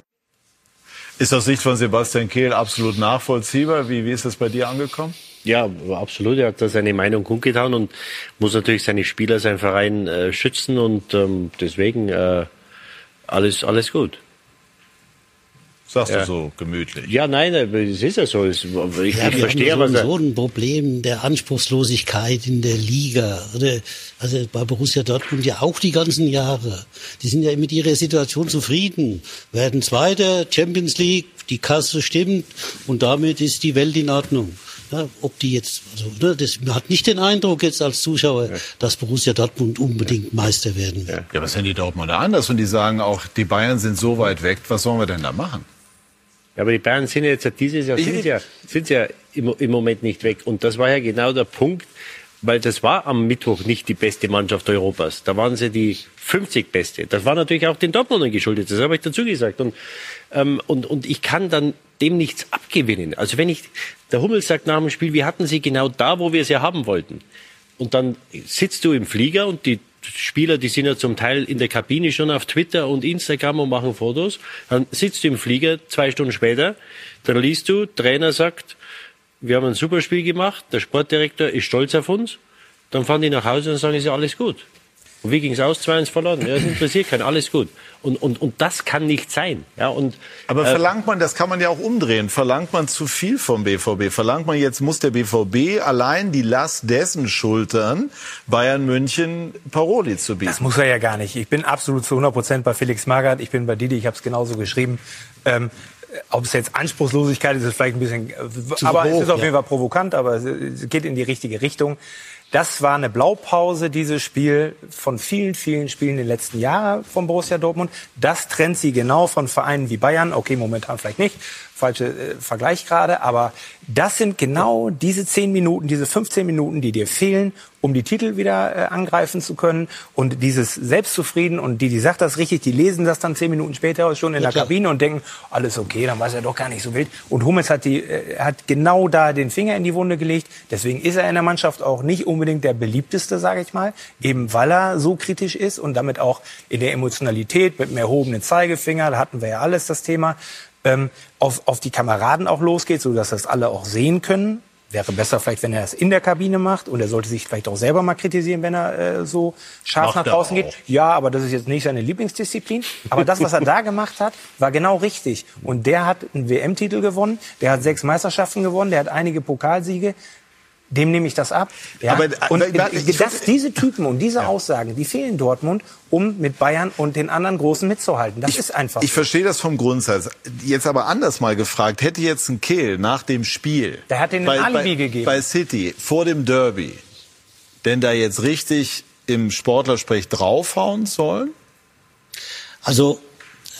Ist aus Sicht von Sebastian Kehl absolut nachvollziehbar. Wie, wie ist das bei dir angekommen? Ja, absolut. Er hat da seine Meinung kundgetan und muss natürlich seine Spieler, seinen Verein äh, schützen und ähm, deswegen äh, alles, alles gut. Sagst ja. du so gemütlich? Ja, nein, es ist ja so. Ich, ja, ich wir verstehe, haben was so, so ein Problem der Anspruchslosigkeit in der Liga. Oder, also bei Borussia Dortmund ja auch die ganzen Jahre. Die sind ja mit ihrer Situation zufrieden. Werden Zweiter, Champions League, die Kasse stimmt und damit ist die Welt in Ordnung. Ja, ob die jetzt, also, ne, das, man hat nicht den Eindruck jetzt als Zuschauer, ja. dass Borussia Dortmund unbedingt Meister werden will. Ja, was sind die Dortmunder anders? Und die sagen auch, die Bayern sind so weit weg, was sollen wir denn da machen? Ja, aber die Bayern sind ja jetzt dieses Jahr sind ja, sind ja im, im Moment nicht weg. Und das war ja genau der Punkt, weil das war am Mittwoch nicht die beste Mannschaft Europas. Da waren sie die 50 Beste. Das war natürlich auch den Dortmundern geschuldet. Das habe ich dazu gesagt. Und, ähm, und, und ich kann dann dem nichts abgewinnen. Also wenn ich, der Hummel sagt nach dem Spiel, wir hatten sie genau da, wo wir sie haben wollten. Und dann sitzt du im Flieger und die Spieler, die sind ja zum Teil in der Kabine schon auf Twitter und Instagram und machen Fotos. Dann sitzt du im Flieger zwei Stunden später, dann liest du, Trainer sagt, wir haben ein super Spiel gemacht, der Sportdirektor ist stolz auf uns. Dann fahren die nach Hause und sagen, ist ja alles gut. Und wie ging es aus? 2-1 verloren. Ja, das interessiert keinen, alles gut. Und, und, und das kann nicht sein. Ja, und, Aber verlangt man, das kann man ja auch umdrehen, verlangt man zu viel vom BVB? Verlangt man jetzt, muss der BVB allein die Last dessen schultern, Bayern München Paroli zu bieten? Das muss er ja gar nicht. Ich bin absolut zu 100 Prozent bei Felix Magath. Ich bin bei Didi, ich habe es genauso geschrieben. Ähm, ob es jetzt Anspruchslosigkeit ist, ist vielleicht ein bisschen, Zu aber hoch, es ist auf ja. jeden Fall provokant, aber es geht in die richtige Richtung. Das war eine Blaupause, dieses Spiel, von vielen, vielen Spielen in den letzten Jahren von Borussia Dortmund. Das trennt sie genau von Vereinen wie Bayern. Okay, momentan vielleicht nicht. Falsche äh, Vergleich gerade. Aber das sind genau diese 10 Minuten, diese 15 Minuten, die dir fehlen, um die Titel wieder äh, angreifen zu können. Und dieses Selbstzufrieden, und die, die sagt das richtig, die lesen das dann 10 Minuten später schon in der Kabine und denken, alles okay, dann war es ja doch gar nicht so wild. Und Hummels hat, die, äh, hat genau da den Finger in die Wunde gelegt. Deswegen ist er in der Mannschaft auch nicht unbedingt der beliebteste, sage ich mal. Eben weil er so kritisch ist und damit auch in der Emotionalität mit dem erhobenen Zeigefinger, da hatten wir ja alles das Thema, ähm, auf, auf die Kameraden auch losgeht, sodass das alle auch sehen können. Wäre besser vielleicht, wenn er das in der Kabine macht und er sollte sich vielleicht auch selber mal kritisieren, wenn er äh, so scharf Macht nach draußen geht. Ja, aber das ist jetzt nicht seine Lieblingsdisziplin. Aber das, was er da gemacht hat, war genau richtig. Und der hat einen WM-Titel gewonnen, der hat sechs Meisterschaften gewonnen, der hat einige Pokalsiege. Dem nehme ich das ab. Ja? Aber, und aber, ich- das, diese Typen und diese Aussagen, die fehlen Dortmund, um mit Bayern und den anderen Großen mitzuhalten. Das ist einfach. Ich verstehe das vom Grundsatz. Jetzt aber anders mal gefragt. Hätte jetzt ein Kehl nach dem Spiel. Der hat bei, Alibi bei, gegeben. Bei City vor dem Derby. Denn da jetzt richtig im Sportlersprech draufhauen sollen? Also,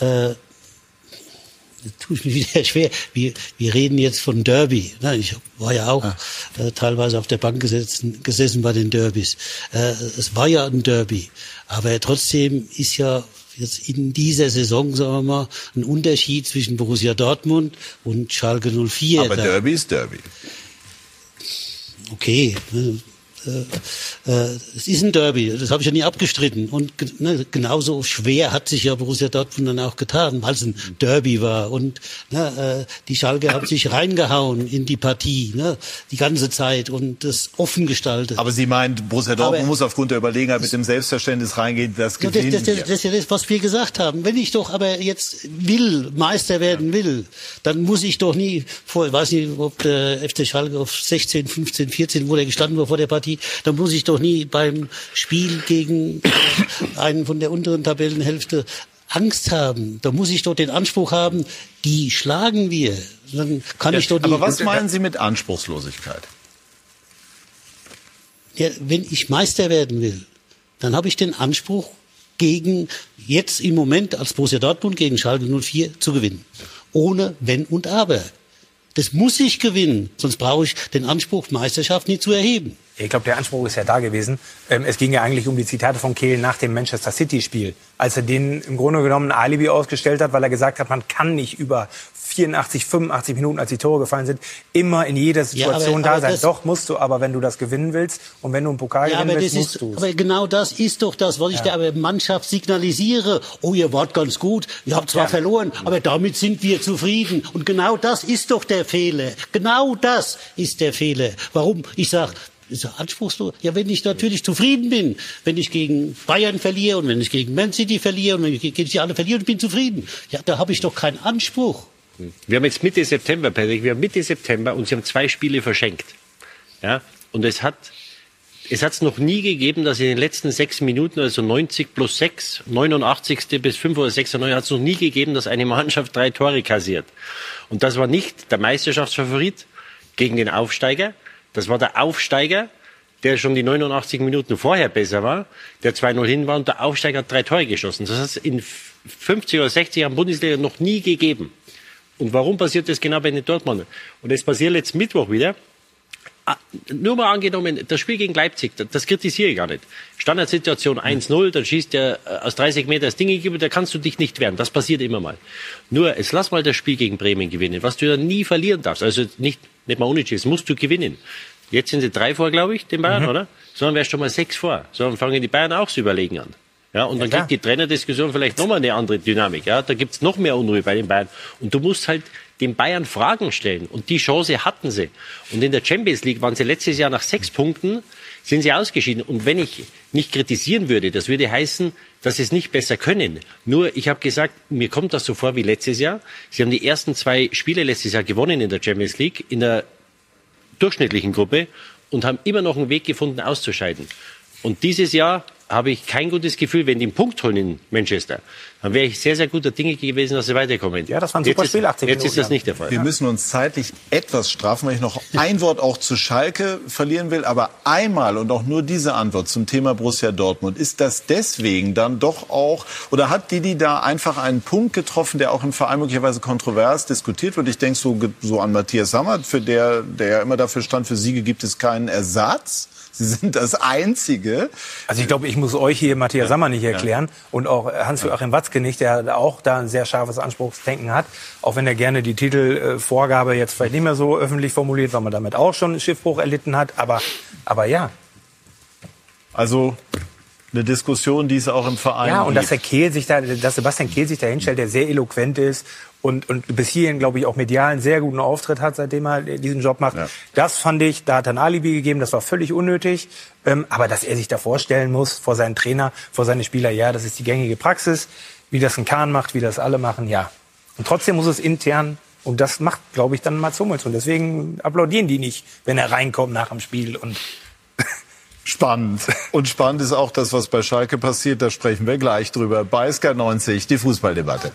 äh, tue ich mir wieder schwer. Wir, wir reden jetzt von Derby. Ne? Ich war ja auch äh, teilweise auf der Bank gesessen, gesessen bei den Derbys. Äh, es war ja ein Derby. Aber trotzdem ist ja jetzt in dieser Saison, sagen wir mal, ein Unterschied zwischen Borussia Dortmund und Schalke 04. Aber da. Derby ist Derby. Okay. ne, es ist ein Derby, das habe ich ja nie abgestritten. Und ne, genauso schwer hat sich ja Borussia Dortmund dann auch getan, weil es ein Derby war. Und ne, äh, die Schalke haben sich reingehauen in die Partie ne, die ganze Zeit und das offen gestaltet. Aber Sie meint, Borussia Dortmund Aber- muss aufgrund der Überlegenheit mit dem Selbstverständnis reingehen, das das, gewinnen das, das, wir. das ist ja das, was wir gesagt haben. Wenn ich doch aber jetzt will, Meister werden will, dann muss ich doch nie vor, ich weiß nicht, ob der FC Schalke auf 16, 15, 14, wo der gestanden war vor der Partie, dann muss ich doch nie beim Spiel gegen äh, einen von der unteren Tabellenhälfte Angst haben. Da muss ich doch den Anspruch haben, die schlagen wir. Dann kann Ja, ich doch aber was meinen Sie mit Anspruchslosigkeit? ja, wenn ich Meister werden will, dann habe ich den Anspruch, gegen jetzt im Moment als Borussia Dortmund gegen Schalke 04 zu gewinnen. Ohne Wenn und Aber. Das muss ich gewinnen, sonst brauche ich den Anspruch, Meisterschaft nie zu erheben. Ich glaube, der Anspruch ist ja da gewesen. Ähm, es ging ja eigentlich um die Zitate von Kehl nach dem Manchester City-Spiel, als er denen im Grunde genommen ein Alibi ausgestellt hat, weil er gesagt hat, man kann nicht über 84, 85 Minuten, als die Tore gefallen sind, immer in jeder Ja, Situation aber- da aber sein. das- Doch, musst du, aber wenn du das gewinnen willst und wenn du einen Pokal Ja, gewinnen willst, ist, musst du aber genau das ist doch das, was ich Ja. der Mannschaft signalisiere. Oh, ihr wart ganz gut, ihr habt zwar Ja. verloren, aber damit sind wir zufrieden. Und genau das ist doch der Fehler. Genau das ist der Fehler. Warum? Ich sag, ist ja anspruchslos. Ja, wenn ich natürlich zufrieden bin, wenn ich gegen Bayern verliere und wenn ich gegen Man City verliere und wenn ich gegen sie alle verliere und bin zufrieden. Ja, da habe ich doch keinen Anspruch. Wir haben jetzt Mitte September, Patrick, wir haben Mitte September und sie haben zwei Spiele verschenkt. Ja? Und es hat es hat es noch nie gegeben, dass in den letzten sechs Minuten, also 90 plus 6, 89. bis 5 oder 96, hat es noch nie gegeben, dass eine Mannschaft drei Tore kassiert. Und das war nicht der Meisterschaftsfavorit gegen den Aufsteiger. Das war der Aufsteiger, der schon die 89 Minuten vorher besser war, der 2-0 hin war und der Aufsteiger hat drei Tore geschossen. Das hat es in 50 oder 60 Jahren Bundesliga noch nie gegeben. Und warum passiert das genau bei den Dortmundern? Und es passiert jetzt Mittwoch wieder. Ah, Nur mal angenommen, das Spiel gegen Leipzig, das- kritisiere ich gar nicht. Standardsituation 1-0, dann schießt der äh, aus 30 Meter das Ding gegeben, da kannst du dich nicht wehren. Das passiert immer mal. Nur, jetzt lass mal das Spiel gegen Bremen gewinnen, was du ja nie verlieren darfst. Also nicht, nicht mal ohne Schiss, musst du gewinnen. Jetzt sind sie drei vor, glaube ich, den Bayern, Mhm. oder? Sondern wärst schon mal sechs vor. So, dann fangen die Bayern auch zu überlegen an. Ja, und dann klar. kriegt die Trainerdiskussion vielleicht nochmal eine andere Dynamik. Ja, da gibt's noch mehr Unruhe bei den Bayern. Und du musst halt den Bayern Fragen stellen. Und die Chance hatten sie. Und in der Champions League waren sie letztes Jahr nach sechs Punkten, sind sie ausgeschieden. Und wenn ich nicht kritisieren würde, das würde heißen, dass sie es nicht besser können. Nur, ich habe gesagt, mir kommt das so vor wie letztes Jahr. Sie haben die ersten zwei Spiele letztes Jahr gewonnen in der Champions League, in der durchschnittlichen Gruppe und haben immer noch einen Weg gefunden, auszuscheiden. Und dieses Jahr habe ich kein gutes Gefühl, wenn die einen Punkt holen in Manchester, dann wäre ich sehr, sehr guter Dinge gewesen, dass sie weiterkommen. Ja, das war ein jetzt super Spiel, 80 Jetzt ist das nicht der Fall. Wir müssen uns zeitlich etwas strafen, weil ich noch ein Wort auch zu Schalke verlieren will. Aber einmal und auch nur diese Antwort zum Thema Borussia Dortmund. Ist das deswegen dann doch auch, oder hat Didi da einfach einen Punkt getroffen, der auch im Verein möglicherweise kontrovers diskutiert wird? Ich denke so, so an Matthias Sammer, für der, der ja immer dafür stand, für Siege gibt es keinen Ersatz. Sie sind das Einzige. Also ich glaube, ich muss euch hier Matthias Sammer nicht erklären und auch Hans-Joachim Watzke nicht, der auch da ein sehr scharfes Anspruchsdenken hat, auch wenn er gerne die Titelvorgabe jetzt vielleicht nicht mehr so öffentlich formuliert, weil man damit auch schon einen Schiffbruch erlitten hat, aber, aber ja. Also eine Diskussion, die es auch im Verein Ja, und gibt. dass der Kehl sich da, dass Sebastian Kehl sich da hinstellt, der sehr eloquent ist und, und bis hierhin, glaube ich, auch medial einen sehr guten Auftritt hat, seitdem er diesen Job macht. Das fand ich, da hat er ein Alibi gegeben, das war völlig unnötig. Ähm, aber dass er sich da vorstellen muss, vor seinen Trainer, vor seine Spieler, ja, das ist die gängige Praxis. Wie das ein Kahn macht, wie das alle machen, ja. Und trotzdem muss es intern Und das macht, glaube ich, dann Mats Hummels. Und deswegen applaudieren die nicht, wenn er reinkommt nach dem Spiel. Und Spannend. Und spannend ist auch das, was bei Schalke passiert. Da sprechen wir gleich drüber. Bei SK90, die Fußballdebatte.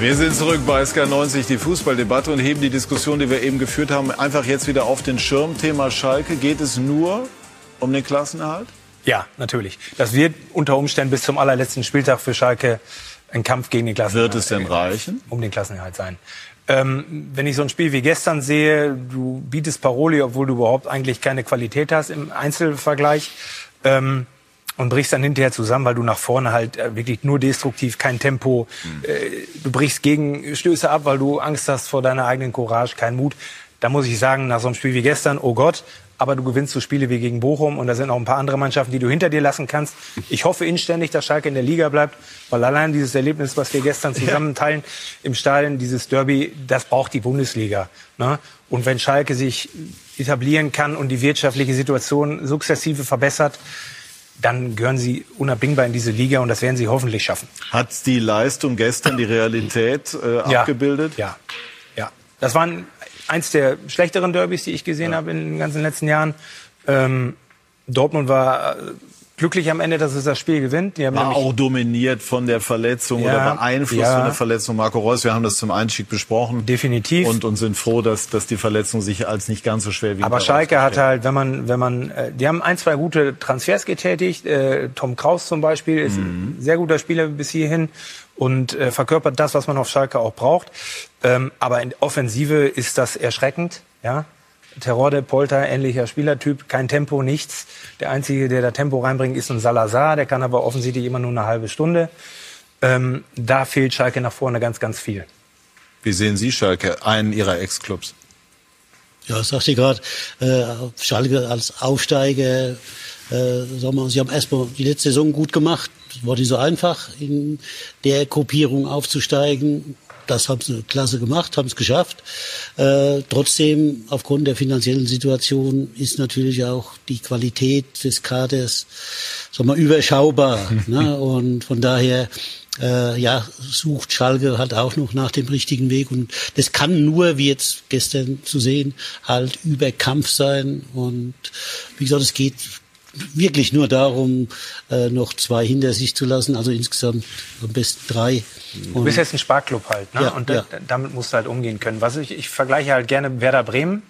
Wir sind zurück bei SK90, die Fußballdebatte und heben die Diskussion, die wir eben geführt haben, einfach jetzt wieder auf den Schirm. Thema Schalke. Geht es nur um den Klassenerhalt? Ja, natürlich. Das wird unter Umständen bis zum allerletzten Spieltag für Schalke ein Kampf gegen den Klassenerhalt. Wird es denn reichen? Um den Klassenerhalt sein. Ähm, wenn ich so ein Spiel wie gestern sehe, du bietest Paroli, obwohl du überhaupt eigentlich keine Qualität hast im Einzelvergleich. Ähm, und brichst dann hinterher zusammen, weil du nach vorne halt äh, wirklich nur destruktiv, kein Tempo. Mhm. Äh, du brichst Gegenstöße ab, weil du Angst hast vor deiner eigenen Courage, kein Mut. Da muss ich sagen, nach so einem Spiel wie gestern, oh Gott, aber du gewinnst so Spiele wie gegen Bochum und da sind auch ein paar andere Mannschaften, die du hinter dir lassen kannst. Ich hoffe inständig, dass Schalke in der Liga bleibt, weil allein dieses Erlebnis, was wir gestern zusammen teilen im Stadion, dieses Derby, das braucht die Bundesliga. Ne? Und wenn Schalke sich etablieren kann und die wirtschaftliche Situation sukzessive verbessert, dann gehören sie unabdingbar in diese Liga und das werden sie hoffentlich schaffen. Hat die Leistung gestern die Realität äh, ja, abgebildet? Ja, ja. Das waren eins der schlechteren Derbys, die ich gesehen ja. habe in den ganzen letzten Jahren. Ähm, Dortmund war äh, glücklich am Ende, dass es das Spiel gewinnt. Die haben War auch dominiert von der Verletzung ja, oder beeinflusst ja. von der Verletzung Marco Reus. Wir haben das zum Einstieg besprochen. Definitiv. Und, und sind froh, dass, dass die Verletzung sich als nicht ganz so schwer wie Aber Schalke hat halt, wenn man, wenn man, äh, die haben ein, zwei gute Transfers getätigt. Äh, Tom Kraus zum Beispiel ist mhm. ein sehr guter Spieler bis hierhin und äh, verkörpert das, was man auf Schalke auch braucht. Ähm, aber in Offensive ist das erschreckend, ja. Terrorde, Polter, ähnlicher Spielertyp, kein Tempo, nichts. Der Einzige, der da Tempo reinbringt, ist ein Salazar, der kann aber offensichtlich immer nur eine halbe Stunde. Ähm, da fehlt Schalke nach vorne ganz, ganz viel. Wie sehen Sie Schalke, einen Ihrer Ex-Clubs? Ja, sagte ich gerade, äh, Schalke als Aufsteiger, äh, sag mal, sie haben erstmal die letzte Saison gut gemacht. Es war nicht so einfach, in der Gruppierung aufzusteigen. Das haben sie klasse gemacht, haben es geschafft. Äh, trotzdem, aufgrund der finanziellen Situation ist natürlich auch die Qualität des Kaders sagen wir, überschaubar. ne? Und von daher äh, ja, sucht Schalke halt auch noch nach dem richtigen Weg. Und das kann nur, wie jetzt gestern zu sehen, halt über Kampf sein. Und wie gesagt, es geht wirklich nur darum, äh, noch zwei hinter sich zu lassen, also insgesamt am besten drei. Du bist jetzt ein Sparklub halt, ne? Ja, und ja. damit musst du halt umgehen können. Was ich, ich vergleiche halt gerne Werder Bremen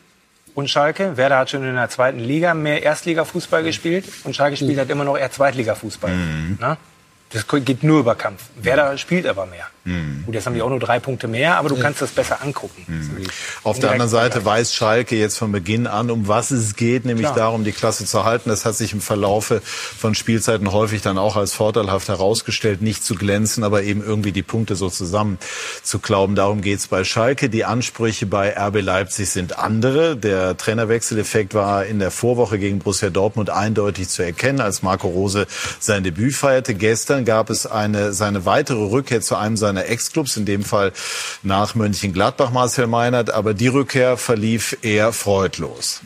und Schalke. Werder hat schon in der zweiten Liga mehr Erstligafußball gespielt und Schalke spielt mhm. halt immer noch eher Zweitligafußball. Mhm. Ne? Das geht nur über Kampf. Werder spielt aber mehr. Mhm. Gut, jetzt haben die auch nur drei Punkte mehr, aber du kannst das besser angucken. Mhm. Auf der anderen Seite weiß Schalke jetzt von Beginn an, um was es geht, nämlich Klar. darum, die Klasse zu halten. Das hat sich im Verlaufe von Spielzeiten häufig dann auch als vorteilhaft herausgestellt, nicht zu glänzen, aber eben irgendwie die Punkte so zusammen zu glauben. Darum geht's bei Schalke. Die Ansprüche bei RB Leipzig sind andere. Der Trainerwechseleffekt war in der Vorwoche gegen Borussia Dortmund eindeutig zu erkennen, als Marco Rose sein Debüt feierte. Gestern gab es eine, seine weitere Rückkehr zu einem seiner seiner Ex-Clubs, in dem Fall nach Mönchengladbach Marcel Meinert. Aber die Rückkehr verlief eher freudlos.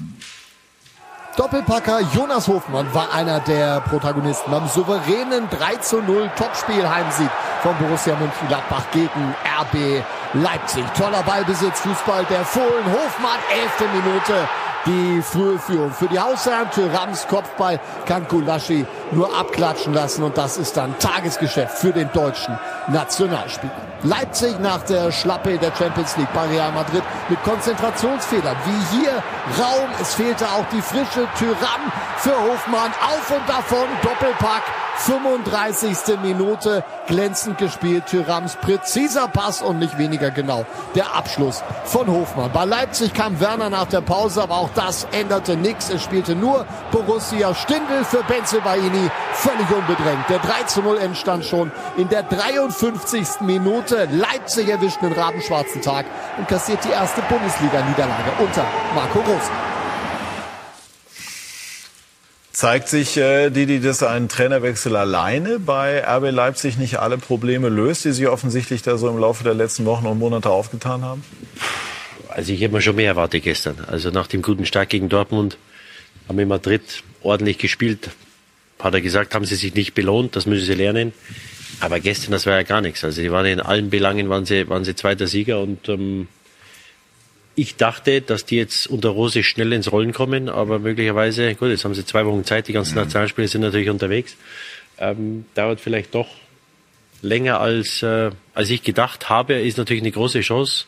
Doppelpacker Jonas Hofmann war einer der Protagonisten beim souveränen 3 zu 0 Topspiel-Heimsieg von Borussia Mönchengladbach gegen RB Leipzig. Toller Ballbesitz, Fußball der Fohlen. Hofmann, elfte Minute die frühe Führung. Für die Hausherren, Rams Kopfball kann Kulaschi nur abklatschen lassen und das ist dann Tagesgeschäft für den deutschen Nationalspieler. Leipzig nach der Schlappe der Champions League bei Real Madrid mit Konzentrationsfehlern. Wie hier Raum, es fehlte auch die frische Tyrann für Hofmann. Auf und davon, Doppelpack 35. Minute glänzend gespielt. Thürams präziser Pass und nicht weniger genau der Abschluss von Hofmann. Bei Leipzig kam Werner nach der Pause, aber auch das änderte nichts. Es spielte nur Borussia Stindl für Benzebaini. Völlig unbedrängt. Der 3 zu 0 entstand schon in der 53. Minute. Leipzig erwischt einen rabenschwarzen Tag und kassiert die erste Bundesliga-Niederlage unter Marco Rose. Zeigt sich, äh, Didi, dass ein Trainerwechsel alleine bei RB Leipzig nicht alle Probleme löst, die sich offensichtlich da so im Laufe der letzten Wochen und Monate aufgetan haben? Also ich habe mir schon mehr erwartet gestern. Also nach dem guten Start gegen Dortmund haben wir in Madrid ordentlich gespielt. Hat er gesagt, haben sie sich nicht belohnt, das müssen sie lernen. Aber gestern, das war ja gar nichts. Also sie waren in allen Belangen, waren sie, waren sie zweiter Sieger und ähm, ich dachte, dass die jetzt unter Rose schnell ins Rollen kommen, aber möglicherweise, gut, jetzt haben sie zwei Wochen Zeit, die ganzen mhm. Nationalspieler sind natürlich unterwegs. Ähm, dauert vielleicht doch länger als, äh, als ich gedacht habe, ist natürlich eine große Chance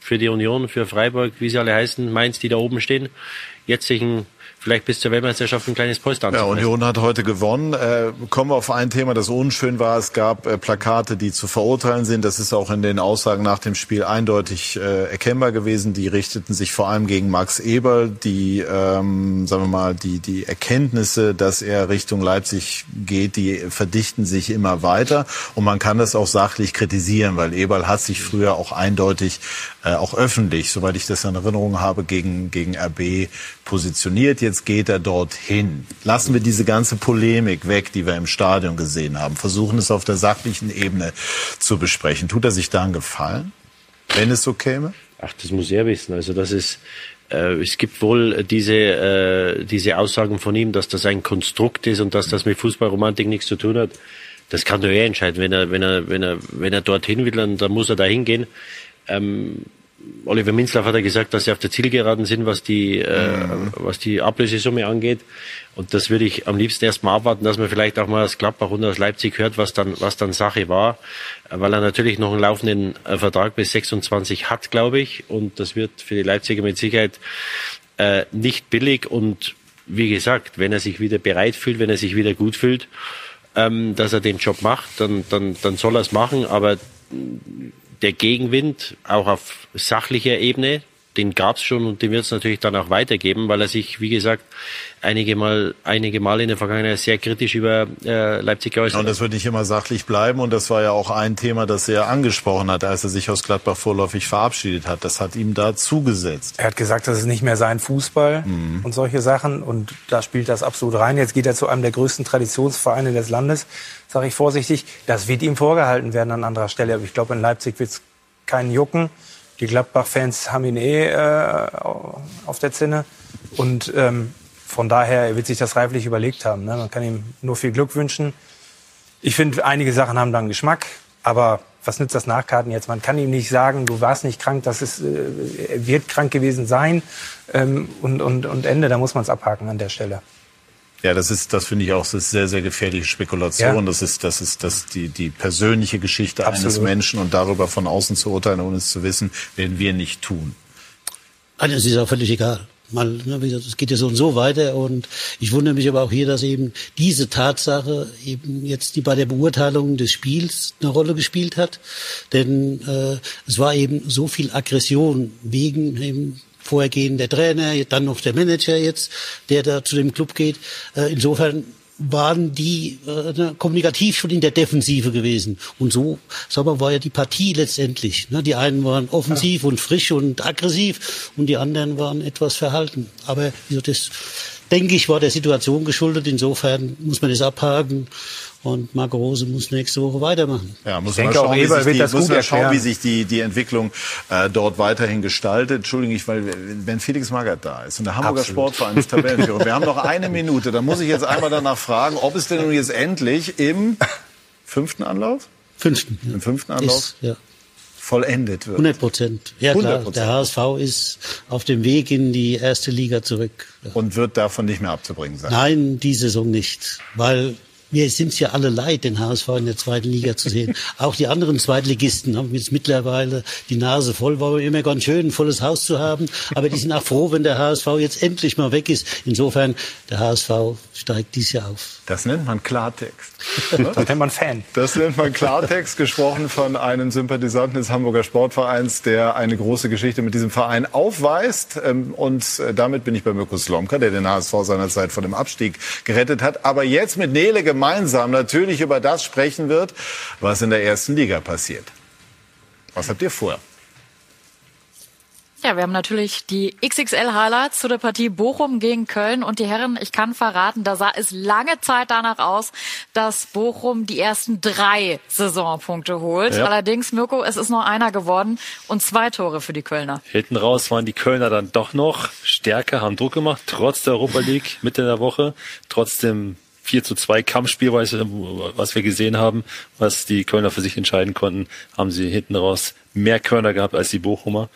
für die Union, für Freiburg, wie sie alle heißen, Mainz, die da oben stehen, jetzt sich ein vielleicht bis zur Weltmeisterschaft ein kleines Polster Ja, Union hat heute gewonnen. Äh, kommen wir auf ein Thema, das unschön war. Es gab äh, Plakate, die zu verurteilen sind. Das ist auch in den Aussagen nach dem Spiel eindeutig äh, erkennbar gewesen. Die richteten sich vor allem gegen Max Eberl. Die, ähm, sagen wir mal, die, die Erkenntnisse, dass er Richtung Leipzig geht, die verdichten sich immer weiter. Und man kann das auch sachlich kritisieren, weil Eberl hat sich früher auch eindeutig, äh, auch öffentlich, soweit ich das in Erinnerung habe, gegen, gegen RB positioniert. Jetzt geht er dorthin. Lassen wir diese ganze Polemik weg, die wir im Stadion gesehen haben. Versuchen es auf der sachlichen Ebene zu besprechen. Tut er sich da einen Gefallen, wenn es so käme? Ach, das muss er wissen. Also das ist, äh, es gibt wohl diese, äh, diese Aussagen von ihm, dass das ein Konstrukt ist und dass das mit Fußballromantik nichts zu tun hat. Das kann nur er entscheiden. Wenn er, wenn er, wenn er, wenn er dorthin will, dann, dann muss er da hingehen. Ähm, Oliver Minzlaff hat ja gesagt, dass sie auf der Zielgeraden sind, was die, äh, mhm. was die Ablösesumme angeht. Und das würde ich am liebsten erstmal abwarten, dass man vielleicht auch mal aus Gladbach und aus Leipzig hört, was dann, was dann Sache war. Weil er natürlich noch einen laufenden äh, Vertrag bis 26 hat, glaube ich. Und das wird für die Leipziger mit Sicherheit äh, nicht billig. Und wie gesagt, wenn er sich wieder bereit fühlt, wenn er sich wieder gut fühlt, ähm, dass er den Job macht, dann, dann, dann soll er es machen. Aber der Gegenwind, auch auf sachlicher Ebene, den gab es schon und den wird es natürlich dann auch weitergeben, weil er sich, wie gesagt, einige Mal, einige Mal in der Vergangenheit sehr kritisch über äh, Leipzig geäußert hat. Und das wird nicht immer sachlich bleiben und das war ja auch ein Thema, das er angesprochen hat, als er sich aus Gladbach vorläufig verabschiedet hat. Das hat ihm da zugesetzt. Er hat gesagt, das ist nicht mehr sein Fußball mhm. und solche Sachen und da spielt das absolut rein. Jetzt geht er zu einem der größten Traditionsvereine des Landes, sage ich vorsichtig. Das wird ihm vorgehalten werden an anderer Stelle, aber ich glaube, in Leipzig wird es keinen jucken. Die Gladbach-Fans haben ihn eh äh, auf der Zinne. Und ähm, von daher er wird sich das reiflich überlegt haben. Ne? Man kann ihm nur viel Glück wünschen. Ich finde, einige Sachen haben dann Geschmack, aber was nützt das Nachkarten jetzt? Man kann ihm nicht sagen, du warst nicht krank, das ist, äh, er wird krank gewesen sein ähm, und, und, und Ende. Da muss man es abhaken an der Stelle. Ja, das ist, das finde ich auch, das ist sehr, sehr gefährliche Spekulation. Ja. Das ist, das ist, das die, die persönliche Geschichte Absolut. eines Menschen und darüber von außen zu urteilen, ohne es zu wissen, werden wir nicht tun. Also, es ist auch völlig egal. Mal, ne, es geht ja so und so weiter und ich wundere mich aber auch hier, dass eben diese Tatsache eben jetzt die bei der Beurteilung des Spiels eine Rolle gespielt hat, denn äh, es war eben so viel Aggression wegen eben Vorher gehen der Trainer, dann noch der Manager jetzt, der da zu dem Club geht. Äh, insofern waren die äh, ne, kommunikativ schon in der Defensive gewesen. Und so sagen war ja die Partie letztendlich. Ne? Die einen waren offensiv und frisch und aggressiv und die anderen waren etwas verhalten. Aber das, denke ich, war der Situation geschuldet. Insofern muss man das abhaken und Marco Rose muss nächste Woche weitermachen. Ja, muss ich man denke, schauen, auch Eber wird die, das muss man schauen, wie sich die, die Entwicklung äh, dort weiterhin gestaltet. Entschuldigung, ich, weil wenn Felix Magath da ist und der Hamburger Absolut. Sportverein ist Tabellenführer, wir haben noch eine Minute, dann muss ich jetzt einmal danach fragen, ob es denn nun jetzt endlich im fünften Anlauf? Fünften. Ja. Im fünften Anlauf? Ist, ja vollendet wird. 100 Prozent. Ja klar, 100%. der HSV ist auf dem Weg in die erste Liga zurück. Und wird davon nicht mehr abzubringen sein? Nein, die Saison nicht, weil wir sind ja alle leid, den HSV in der zweiten Liga zu sehen. Auch die anderen Zweitligisten haben jetzt mittlerweile die Nase voll. War immer ganz schön, ein volles Haus zu haben. Aber die sind auch froh, wenn der HSV jetzt endlich mal weg ist. Insofern, der HSV steigt dies Jahr auf. Das nennt man Klartext. das nennt man Fan. Das nennt man Klartext, gesprochen von einem Sympathisanten des Hamburger Sportvereins, der eine große Geschichte mit diesem Verein aufweist. Ähm, und äh, damit bin ich bei Mirko Slomka, der den HSV seinerzeit vor dem Abstieg gerettet hat. Aber jetzt mit Nele gemeinsam natürlich über das sprechen wird, was in der ersten Liga passiert. Was habt ihr vor? Ja, wir haben natürlich die XXL-Highlights zu der Partie Bochum gegen Köln. Und die Herren, ich kann verraten, da sah es lange Zeit danach aus, dass Bochum die ersten drei Saisonpunkte holt. Ja. Allerdings, Mirko, es ist nur einer geworden und zwei Tore für die Kölner. Hinten raus waren die Kölner dann doch noch stärker, haben Druck gemacht, trotz der Europa League Mitte der Woche. Trotzdem 4 zu 2 Kampfspiel, was wir gesehen haben, was die Kölner für sich entscheiden konnten, haben sie hinten raus mehr Körner gehabt als die Bochumer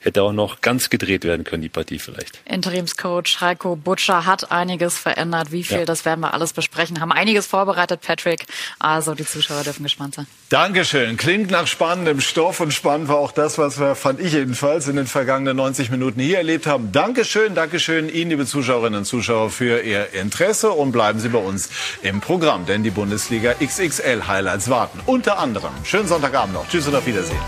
hätte auch noch ganz gedreht werden können, die Partie vielleicht. Interimscoach Heiko Butcher hat einiges verändert. Wie viel, ja. das werden wir alles besprechen. Haben einiges vorbereitet, Patrick. Also die Zuschauer dürfen gespannt sein. Dankeschön. Klingt nach spannendem Stoff und spannend war auch das, was wir, fand ich jedenfalls, in den vergangenen 90 Minuten hier erlebt haben. Dankeschön, Dankeschön Ihnen, liebe Zuschauerinnen und Zuschauer, für Ihr Interesse und bleiben Sie bei uns im Programm, denn die Bundesliga XXL Highlights warten. Unter anderem. Schönen Sonntagabend noch. Tschüss und auf Wiedersehen.